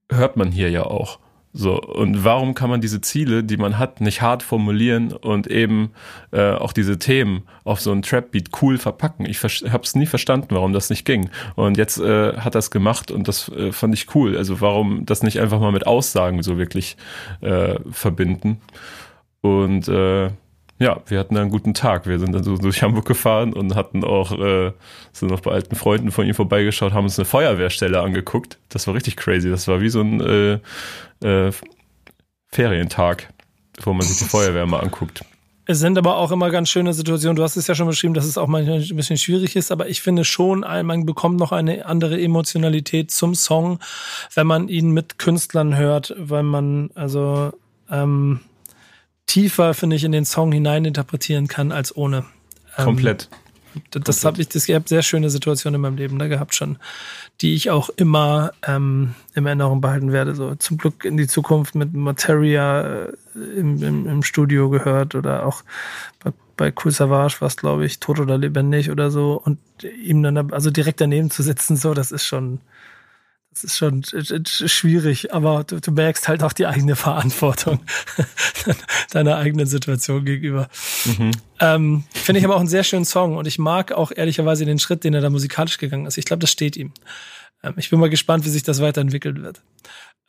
hört man hier ja auch. So, und warum kann man diese Ziele, die man hat, nicht hart formulieren und eben äh, auch diese Themen auf so einen Trap-Beat cool verpacken? Ich habe es nie verstanden, warum das nicht ging. Und jetzt äh, hat es gemacht und das äh, fand ich cool. Also warum das nicht einfach mal mit Aussagen so wirklich äh, verbinden? Und äh, ja, wir hatten einen guten Tag. Wir sind dann so durch Hamburg gefahren und hatten auch, äh, sind noch bei alten Freunden von ihm vorbeigeschaut, haben uns eine Feuerwehrstelle angeguckt. Das war richtig crazy. Das war wie so ein äh, äh, Ferientag, wo man sich die Feuerwehr mal anguckt. Es sind aber auch immer ganz schöne Situationen. Du hast es ja schon beschrieben, dass es auch manchmal ein bisschen schwierig ist, aber ich finde schon, man bekommt noch eine andere Emotionalität zum Song, wenn man ihn mit Künstlern hört, weil man, also, ähm, tiefer, finde ich, in den Song hineininterpretieren kann als ohne. Ähm, Komplett. Das habe ich, das, ich habe sehr schöne Situationen in meinem Leben da gehabt schon, die ich auch immer ähm, in Erinnerung behalten werde. So zum Glück in die Zukunft mit Materia äh, im, im, im Studio gehört oder auch bei, bei Cool Savage was glaube ich, tot oder lebendig oder so und ihm dann also direkt daneben zu sitzen, so das ist schon das ist schon schwierig, aber du, du merkst halt auch die eigene Verantwortung [laughs] deiner eigenen Situation gegenüber. Mhm. Ähm, Finde ich aber auch einen sehr schönen Song und ich mag auch ehrlicherweise den Schritt, den er da musikalisch gegangen ist. Ich glaube, das steht ihm. Ähm, ich bin mal gespannt, wie sich das weiterentwickeln wird.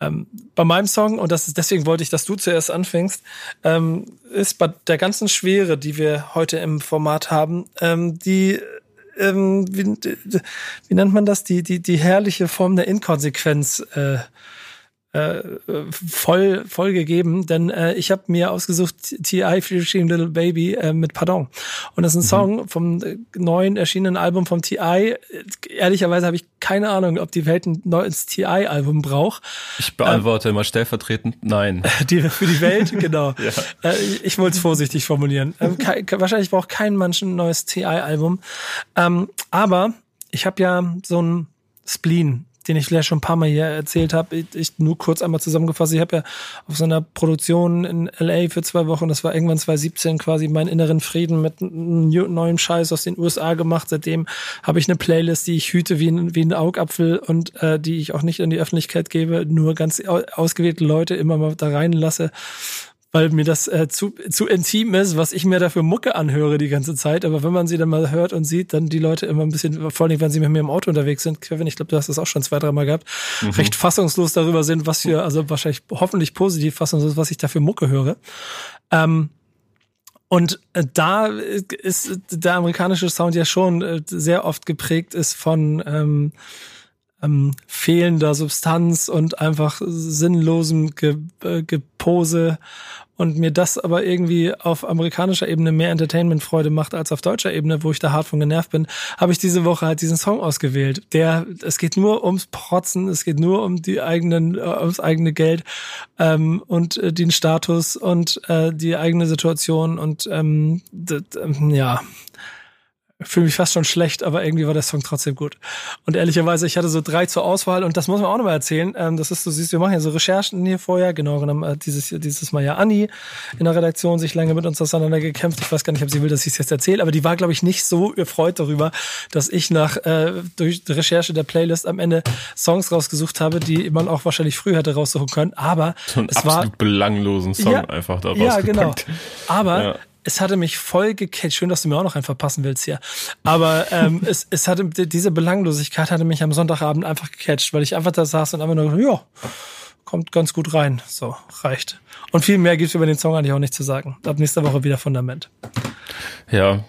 Ähm, bei meinem Song, und das ist, deswegen wollte ich, dass du zuerst anfängst, ähm, ist bei der ganzen Schwere, die wir heute im Format haben, ähm, die ähm, wie, wie nennt man das? Die, die, die herrliche Form der Inkonsequenz äh, äh, voll, voll gegeben, denn äh, ich habe mir ausgesucht T.I. Featuring Little Baby äh, mit Pardon. Und das ist ein mhm. Song vom äh, neuen erschienenen Album vom T.I. Ehrlicherweise habe ich keine Ahnung, ob die Welt ein neues T.I.-Album braucht. Ich beantworte ähm, immer stellvertretend Nein. [laughs] Die, für die Welt, [laughs] genau. ja. äh, ich wollte es vorsichtig formulieren. Ähm, wahrscheinlich braucht kein Mensch ein neues T.I.-Album. Ähm, aber ich habe ja so ein Spleen den ich vielleicht schon ein paar Mal hier erzählt habe. Ich, ich nur kurz einmal zusammengefasst. Ich habe ja auf so einer Produktion in LA für zwei Wochen, das war irgendwann 2017, quasi meinen inneren Frieden mit neuem Scheiß aus den USA gemacht. Seitdem habe ich eine Playlist, die ich hüte wie ein, wie ein Augapfel und äh, die ich auch nicht in die Öffentlichkeit gebe, nur ganz ausgewählte Leute immer mal da reinlasse weil mir das äh, zu, zu intim ist, was ich mir dafür Mucke anhöre die ganze Zeit. Aber wenn man sie dann mal hört und sieht, dann die Leute immer ein bisschen, vor allem wenn sie mit mir im Auto unterwegs sind, Kevin, ich glaube, du hast das auch schon zwei, dreimal gehabt, mhm. recht fassungslos darüber sind, was für, also wahrscheinlich hoffentlich positiv fassungslos, was ich da für Mucke höre. Ähm, Und äh, da ist der amerikanische Sound ja schon äh, sehr oft geprägt ist von ähm, ähm, fehlender Substanz und einfach sinnlosem Ge äh, Gepose und mir das aber irgendwie auf amerikanischer Ebene mehr Entertainment-Freude macht als auf deutscher Ebene, wo ich da hart von genervt bin, habe ich diese Woche halt diesen Song ausgewählt. Der, es geht nur ums Protzen, es geht nur um die eigenen, äh, ums eigene Geld ähm, und äh, den Status und äh, die eigene Situation und ähm, ja, fühle mich fast schon schlecht, aber irgendwie war der Song trotzdem gut. Und ehrlicherweise, ich hatte so drei zur Auswahl und das muss man auch nochmal erzählen. Ähm, das ist, du siehst, wir machen ja so Recherchen hier vorher, genau genommen äh, dieses, dieses Mal ja Anni in der Redaktion sich lange mit uns auseinandergekämpft. Ich weiß gar nicht, ob sie will, dass ich es jetzt erzähle, aber die war, glaube ich, nicht so erfreut darüber, dass ich nach äh, durch die Recherche der Playlist am Ende Songs rausgesucht habe, die man auch wahrscheinlich früh hätte raussuchen können. Aber so es war belanglosen Song ja, einfach da Ja, genau. Aber ja es hatte mich voll gecatcht. Schön, dass du mir auch noch einen verpassen willst hier. Aber ähm, [laughs] es, es hatte diese Belanglosigkeit hatte mich am Sonntagabend einfach gecatcht, weil ich einfach da saß und einfach nur, ja, kommt ganz gut rein. So, reicht. Und viel mehr gibt's über den Song eigentlich auch nicht zu sagen. Ab nächster Woche wieder Fundament. Ja,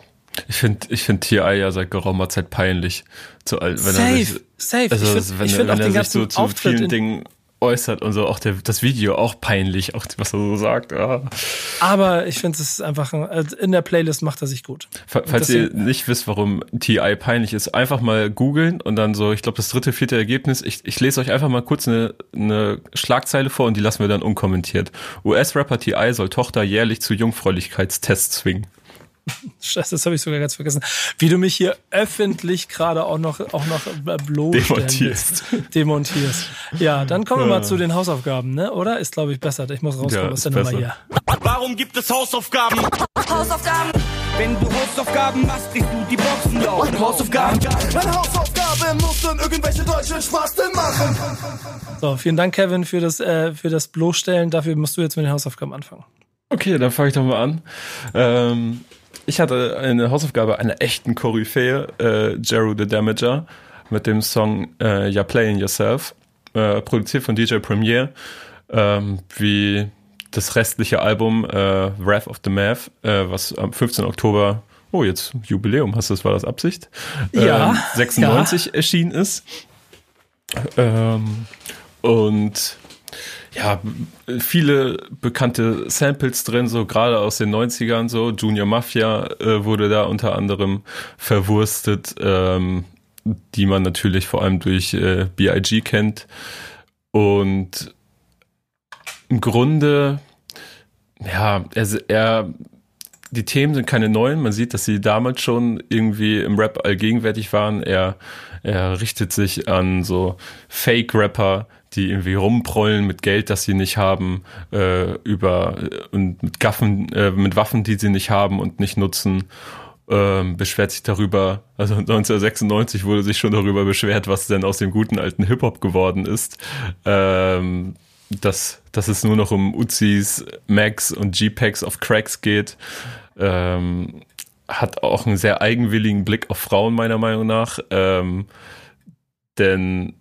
ich finde ich find T.I. ja seit geraumer Zeit peinlich. Zu, wenn safe, er sich, safe. Also, ich find, wenn, ich find wenn er sich so zu vielen Dingen äußert und so. Auch der, das Video auch peinlich, auch was er so sagt. Ja. Aber ich finde, es einfach, also in der Playlist macht er sich gut. Falls ihr nicht wisst, warum TI peinlich ist, einfach mal googeln und dann so, ich glaube, das dritte, vierte Ergebnis, ich, ich lese euch einfach mal kurz eine, eine Schlagzeile vor und die lassen wir dann unkommentiert. US-Rapper TI soll Tochter jährlich zu Jungfräulichkeitstests zwingen. [laughs] Scheiße, das habe ich sogar ganz vergessen. Wie du mich hier öffentlich gerade auch noch, auch noch demontierst. demontierst. Ja, dann kommen wir mal zu den Hausaufgaben, ne? Oder? Ist, glaube ich, besser. Ich muss rauskommen ja, aus der Nummer hier. Warum gibt es Hausaufgaben? Hausaufgaben! Wenn du Hausaufgaben machst, kriegst du die Boxen laut. Hausaufgaben! Meine Hausaufgabe muss dann irgendwelche deutschen Spasten machen. So, vielen Dank, Kevin, für das, äh, für das Bloßstellen. Dafür musst du jetzt mit den Hausaufgaben anfangen. Okay, dann fange ich doch mal an. Ähm, ich hatte eine Hausaufgabe einer echten Koryphäe, äh, Jeru the Damager, mit dem Song äh, You're Playing Yourself, äh, produziert von DJ Premier, ähm, wie das restliche Album äh, Wrath of the Math, äh, was am 15. Oktober, oh jetzt Jubiläum, hast du das, war das Absicht? Ja. Ähm, 96 ja. erschienen ist. Ähm, und ja, viele bekannte Samples drin, so gerade aus den 90ern, so Junior Mafia äh, wurde da unter anderem verwurstet, ähm, die man natürlich vor allem durch äh, BIG kennt. Und im Grunde, ja, er, er die Themen sind keine neuen. Man sieht, dass sie damals schon irgendwie im Rap allgegenwärtig waren. Er, er richtet sich an so Fake-Rapper, die irgendwie rumprollen mit Geld, das sie nicht haben, äh, über und mit Gaffen, äh, mit Waffen, die sie nicht haben und nicht nutzen. Ähm, beschwert sich darüber, also 1996 wurde sich schon darüber beschwert, was denn aus dem guten alten Hip-Hop geworden ist. Ähm, dass, dass es nur noch um Uzis, Max und G-Packs auf Cracks geht. Ähm, hat auch einen sehr eigenwilligen Blick auf Frauen, meiner Meinung nach. Ähm, denn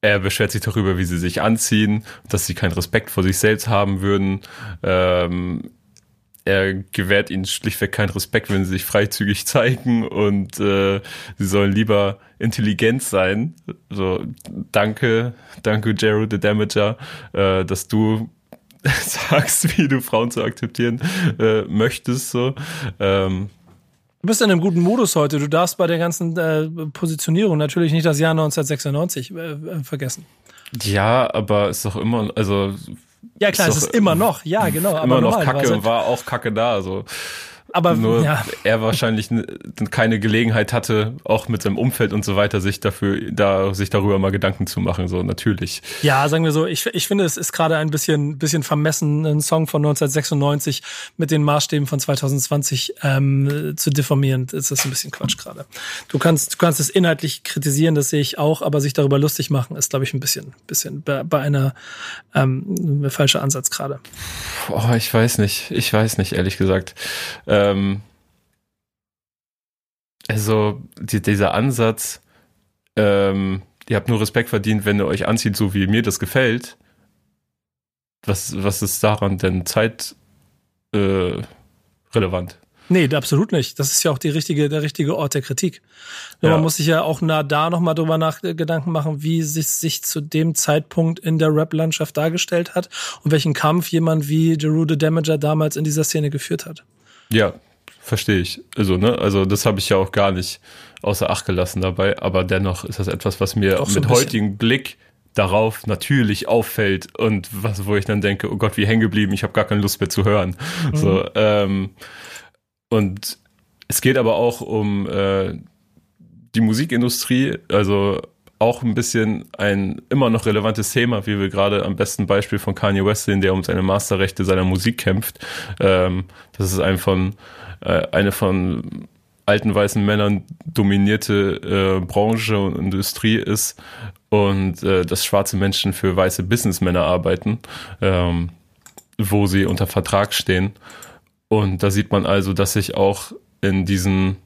er beschwert sich darüber, wie sie sich anziehen, dass sie keinen Respekt vor sich selbst haben würden. Ähm, er gewährt ihnen schlichtweg keinen Respekt, wenn sie sich freizügig zeigen und äh, sie sollen lieber intelligent sein. So, danke, danke, Jared the Damager, äh, dass du [laughs] sagst, wie du Frauen zu akzeptieren äh, möchtest. So. Ähm, bist in einem guten Modus heute. Du darfst bei der ganzen äh, Positionierung natürlich nicht das Jahr 1996 äh, äh, vergessen. Ja, aber ist doch immer, also. Ja, klar, ist es ist immer noch, ja, genau. [laughs] Immer noch Kacke, war auch Kacke da, also. Aber nur ja. er wahrscheinlich keine Gelegenheit hatte, auch mit seinem Umfeld und so weiter, sich dafür, da, sich darüber mal Gedanken zu machen, so natürlich. Ja, sagen wir so, ich, ich finde, es ist gerade ein bisschen, bisschen vermessen, einen Song von 1996 mit den Maßstäben von 2020 ähm, zu diffamieren. Das ist ein bisschen Quatsch gerade. Du kannst, du kannst es inhaltlich kritisieren, das sehe ich auch, aber sich darüber lustig machen, ist, glaube ich, ein bisschen, bisschen bei, bei einer ähm, falscher Ansatz gerade. Oh, ich weiß nicht, ich weiß nicht, ehrlich gesagt. Äh, ähm, also die, dieser Ansatz, ähm, ihr habt nur Respekt verdient, wenn ihr euch anzieht, so wie mir das gefällt. Was, was ist daran denn Zeit, äh, relevant. Nee, absolut nicht. Das ist ja auch die richtige, der richtige Ort der Kritik. Nur ja. man muss sich ja auch nah da nochmal drüber nach Gedanken machen, wie sich sich zu dem Zeitpunkt in der Rap-Landschaft dargestellt hat und welchen Kampf jemand wie Jeru the Damager damals in dieser Szene geführt hat. Ja, verstehe ich. Also, ne, also das habe ich ja auch gar nicht außer Acht gelassen dabei, aber dennoch ist das etwas, was mir so mit heutigem Blick darauf natürlich auffällt und was, wo ich dann denke, oh Gott, wie hängen geblieben, ich habe gar keine Lust mehr zu hören. Mhm. So, ähm, und es geht aber auch um äh, die Musikindustrie, also auch ein bisschen ein immer noch relevantes Thema, wie wir gerade am besten Beispiel von Kanye West sehen, der um seine Masterrechte seiner Musik kämpft. Ähm, das ist ein von, äh, eine von alten weißen Männern dominierte äh, Branche und Industrie ist und äh, dass schwarze Menschen für weiße Businessmänner arbeiten, ähm, wo sie unter Vertrag stehen. Und da sieht man also, dass sich auch in diesen,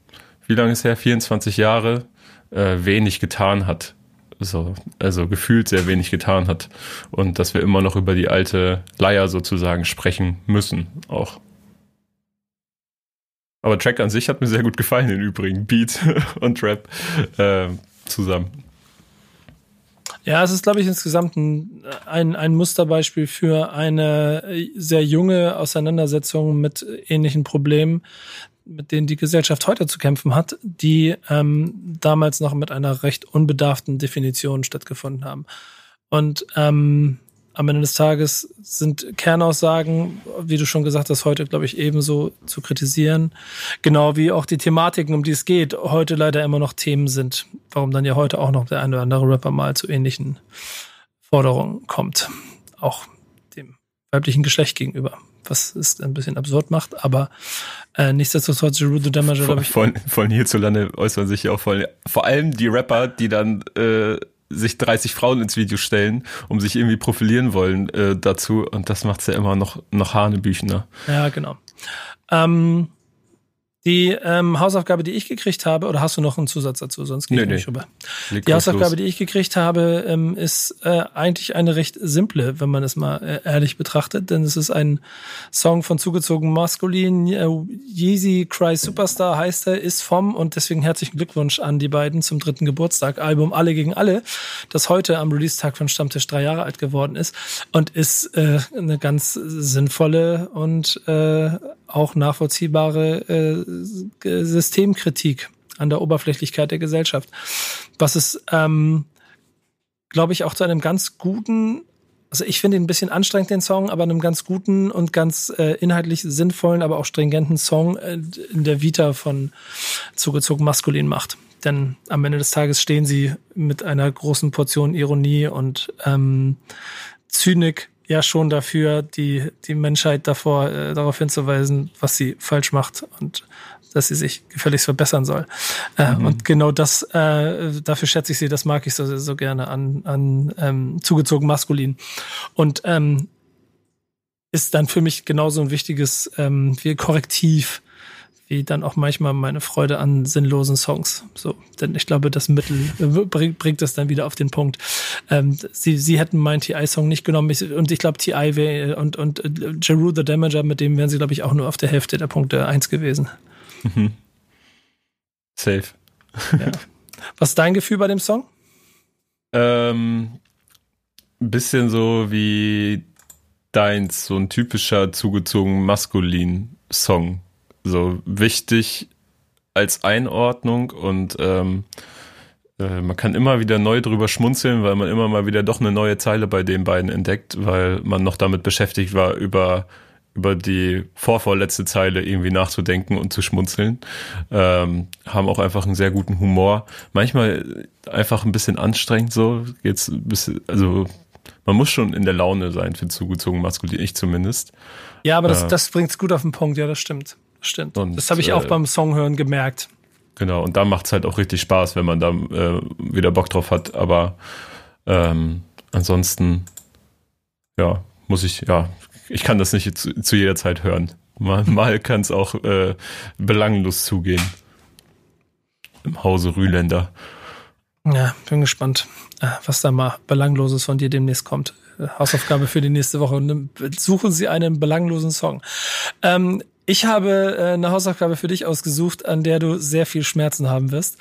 wie lange ist her, 24 Jahre, äh, wenig getan hat. So, also gefühlt sehr wenig getan hat. Und dass wir immer noch über die alte Leier sozusagen sprechen müssen, auch. Aber Track an sich hat mir sehr gut gefallen, im Übrigen. Beat [laughs] und Rap äh, zusammen. Ja, es ist, glaube ich, insgesamt ein, ein, ein Musterbeispiel für eine sehr junge Auseinandersetzung mit ähnlichen Problemen, mit denen die Gesellschaft heute zu kämpfen hat, die ähm, damals noch mit einer recht unbedarften Definition stattgefunden haben. Und ähm, am Ende des Tages sind Kernaussagen, wie du schon gesagt hast, heute, glaube ich, ebenso zu kritisieren. Genau wie auch die Thematiken, um die es geht, heute leider immer noch Themen sind. Warum dann ja heute auch noch der eine oder andere Rapper mal zu ähnlichen Forderungen kommt. Auch dem weiblichen Geschlecht gegenüber. Was es ein bisschen absurd macht, aber äh, nichtsdestotrotz, Jeru the Damager, glaube ich. Von, von hierzulande äußern sich ja auch voll, vor allem die Rapper, die dann äh, sich 30 Frauen ins Video stellen, um sich irgendwie profilieren wollen äh, dazu. Und das macht's ja immer noch, noch Hanebüchener. Ja, genau. Ähm, die ähm, Hausaufgabe, die ich gekriegt habe, oder hast du noch einen Zusatz dazu? Sonst gehe ich nee, nicht rüber. Die Hausaufgabe, los. die ich gekriegt habe, ähm, ist äh, eigentlich eine recht simple, wenn man es mal äh, ehrlich betrachtet, denn es ist ein Song von zugezogen Maskulin. Äh, Yeezy Cry Superstar heißt er, ist vom und deswegen herzlichen Glückwunsch an die beiden zum dritten Geburtstag. Album Alle gegen Alle, das heute am Release-Tag von Stammtisch drei Jahre alt geworden ist und ist äh, eine ganz sinnvolle und äh, auch nachvollziehbare äh, Systemkritik an der Oberflächlichkeit der Gesellschaft. Was es, ähm, glaube ich, auch zu einem ganz guten, also ich finde ihn ein bisschen anstrengend, den Song, aber einem ganz guten und ganz äh, inhaltlich sinnvollen, aber auch stringenten Song äh, in der Vita von zugezogen maskulin macht. Denn am Ende des Tages stehen sie mit einer großen Portion Ironie und ähm, Zynik ja schon dafür, die, die Menschheit davor äh, darauf hinzuweisen, was sie falsch macht und dass sie sich gefälligst verbessern soll. Äh, mhm. Und genau das, äh, dafür schätze ich sie, das mag ich so, so gerne an, an ähm, zugezogen maskulin. Und ähm, ist dann für mich genauso ein wichtiges ähm, wie Korrektiv wie dann auch manchmal meine Freude an sinnlosen Songs. So, denn ich glaube, das Mittel bringt, bringt das dann wieder auf den Punkt. Ähm, sie, sie hätten meinen TI-Song nicht genommen ich, und ich glaube, TI wäre und, und äh, Jeru the Damager, mit dem wären sie, glaube ich, auch nur auf der Hälfte der Punkte eins gewesen. Mhm. Safe. Ja. Was ist dein Gefühl bei dem Song? Ähm, ein bisschen so wie deins, so ein typischer zugezogen maskulin Song so wichtig als Einordnung und ähm, äh, man kann immer wieder neu drüber schmunzeln, weil man immer mal wieder doch eine neue Zeile bei den beiden entdeckt, weil man noch damit beschäftigt war, über über die vorvorletzte Zeile irgendwie nachzudenken und zu schmunzeln. Ähm, haben auch einfach einen sehr guten Humor. Manchmal einfach ein bisschen anstrengend so. Jetzt ein bisschen, also man muss schon in der Laune sein für zugezogen maskulin, ich zumindest. Ja, aber das, äh, das bringt's gut auf den Punkt, ja, das stimmt. Stimmt. Und, das habe ich auch äh, beim Songhören gemerkt. Genau, und da macht es halt auch richtig Spaß, wenn man da äh, wieder Bock drauf hat. Aber ähm, ansonsten, ja, muss ich, ja, ich kann das nicht zu, zu jeder Zeit hören. Mal, [laughs] mal kann es auch äh, belanglos zugehen. Im Hause Rühländer. Ja, bin gespannt, äh, was da mal Belangloses von dir demnächst kommt. Hausaufgabe für die nächste Woche. Suchen Sie einen belanglosen Song. Ähm, Ich habe äh, eine Hausaufgabe für dich ausgesucht, an der du sehr viel Schmerzen haben wirst.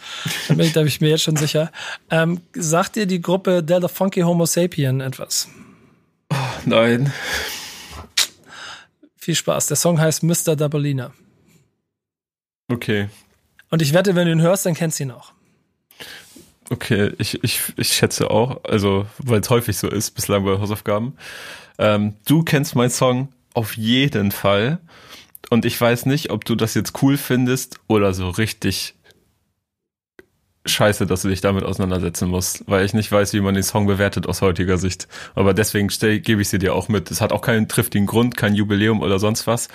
Da bin ich, da bin ich mir jetzt schon sicher. Ähm, sagt dir die Gruppe Delta Funky Homo Sapien etwas? Oh, nein. Viel Spaß. Der Song heißt Mr. Dabalina. Okay. Und ich wette, wenn du ihn hörst, dann kennst du ihn auch. Okay, ich, ich, ich schätze auch, also weil es häufig so ist, bislang bei Hausaufgaben. Ähm, du kennst meinen Song auf jeden Fall. Und ich weiß nicht, ob du das jetzt cool findest oder so richtig scheiße, dass du dich damit auseinandersetzen musst, weil ich nicht weiß, wie man den Song bewertet aus heutiger Sicht. Aber deswegen gebe ich sie dir auch mit. Es hat auch keinen triftigen Grund, kein Jubiläum oder sonst was.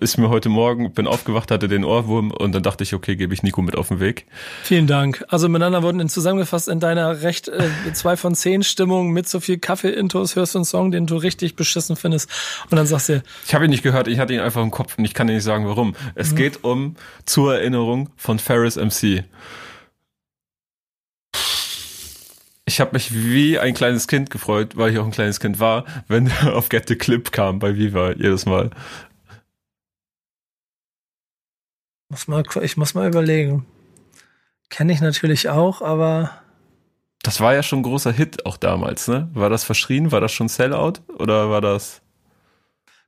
Ist mir heute Morgen, bin aufgewacht, hatte den Ohrwurm und dann dachte ich, okay, gebe ich Nico mit auf den Weg. Vielen Dank. Also miteinander wurden zusammengefasst in deiner recht äh, zwei von zehn Stimmung mit so viel Kaffee-Intos hörst du einen Song, den du richtig beschissen findest und dann sagst du... Ich habe ihn nicht gehört, ich hatte ihn einfach im Kopf und ich kann dir nicht sagen, warum. Es mhm. geht um zur Erinnerung von Ferris MC. Ich habe mich wie ein kleines Kind gefreut, weil ich auch ein kleines Kind war, wenn er auf Get the Clip kam bei Viva jedes Mal. Muss mal, ich muss mal überlegen. Kenne ich natürlich auch, aber. Das war ja schon ein großer Hit auch damals, ne? War das verschrien? War das schon Sellout? Oder war das.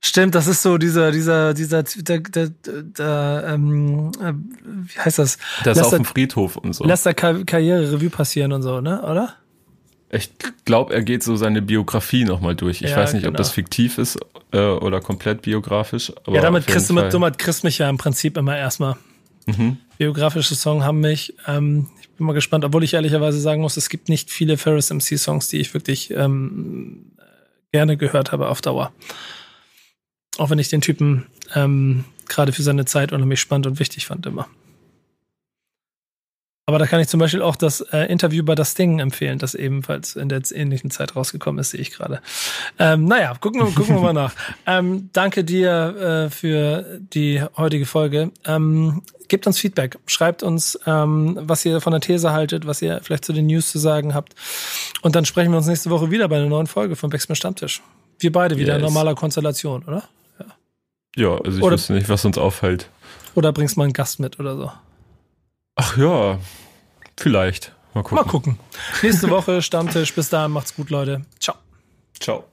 Stimmt, das ist so dieser, dieser, dieser, der, der, der ähm, äh, wie heißt das? Das ist auf dem Friedhof und so. Lässt der Karriere-Revue passieren und so, ne? Oder? Ich glaube, er geht so seine Biografie nochmal durch. Ich ja, weiß nicht, genau. ob das fiktiv ist äh, oder komplett biografisch. ja, damit kriegst du mit, damit kriegst mich ja im Prinzip immer erstmal. Mhm. Biografische Songs haben mich. Ähm, ich bin mal gespannt, obwohl ich ehrlicherweise sagen muss, es gibt nicht viele Ferris MC Songs, die ich wirklich ähm, gerne gehört habe auf Dauer. Auch wenn ich den Typen ähm, gerade für seine Zeit unheimlich spannend und wichtig fand immer. Aber da kann ich zum Beispiel auch das äh, Interview bei das Ding empfehlen, das ebenfalls in der ähnlichen Zeit rausgekommen ist, sehe ich gerade. Ähm, naja, gucken, wir, gucken wir mal nach. [laughs] Ähm, danke dir äh, für die heutige Folge. Ähm, gebt uns Feedback, schreibt uns, ähm, was ihr von der These haltet, was ihr vielleicht zu den News zu sagen habt. Und dann sprechen wir uns nächste Woche wieder bei einer neuen Folge von Backspin Stammtisch. Wir beide wieder yes. in normaler Konstellation, oder? Ja, ja also ich oder, wüsste nicht, was uns aufhält. Oder bringst mal einen Gast mit oder so. Ach ja, vielleicht. Mal gucken. Mal gucken. Nächste Woche Stammtisch. Bis dahin macht's gut, Leute. Ciao. Ciao.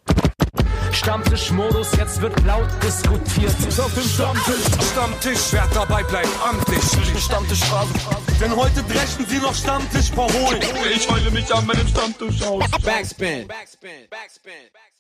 Stammtischmodus, jetzt wird laut diskutiert. Auf dem Stammtisch, Stammtisch, wer dabei bleibt, amtlich. Stammtisch Phase. Denn heute brechen sie noch Stammtisch verholen. Ich heule mich an meinem Stammtisch aus. Backspin. Backspin. Backspin. Backspin.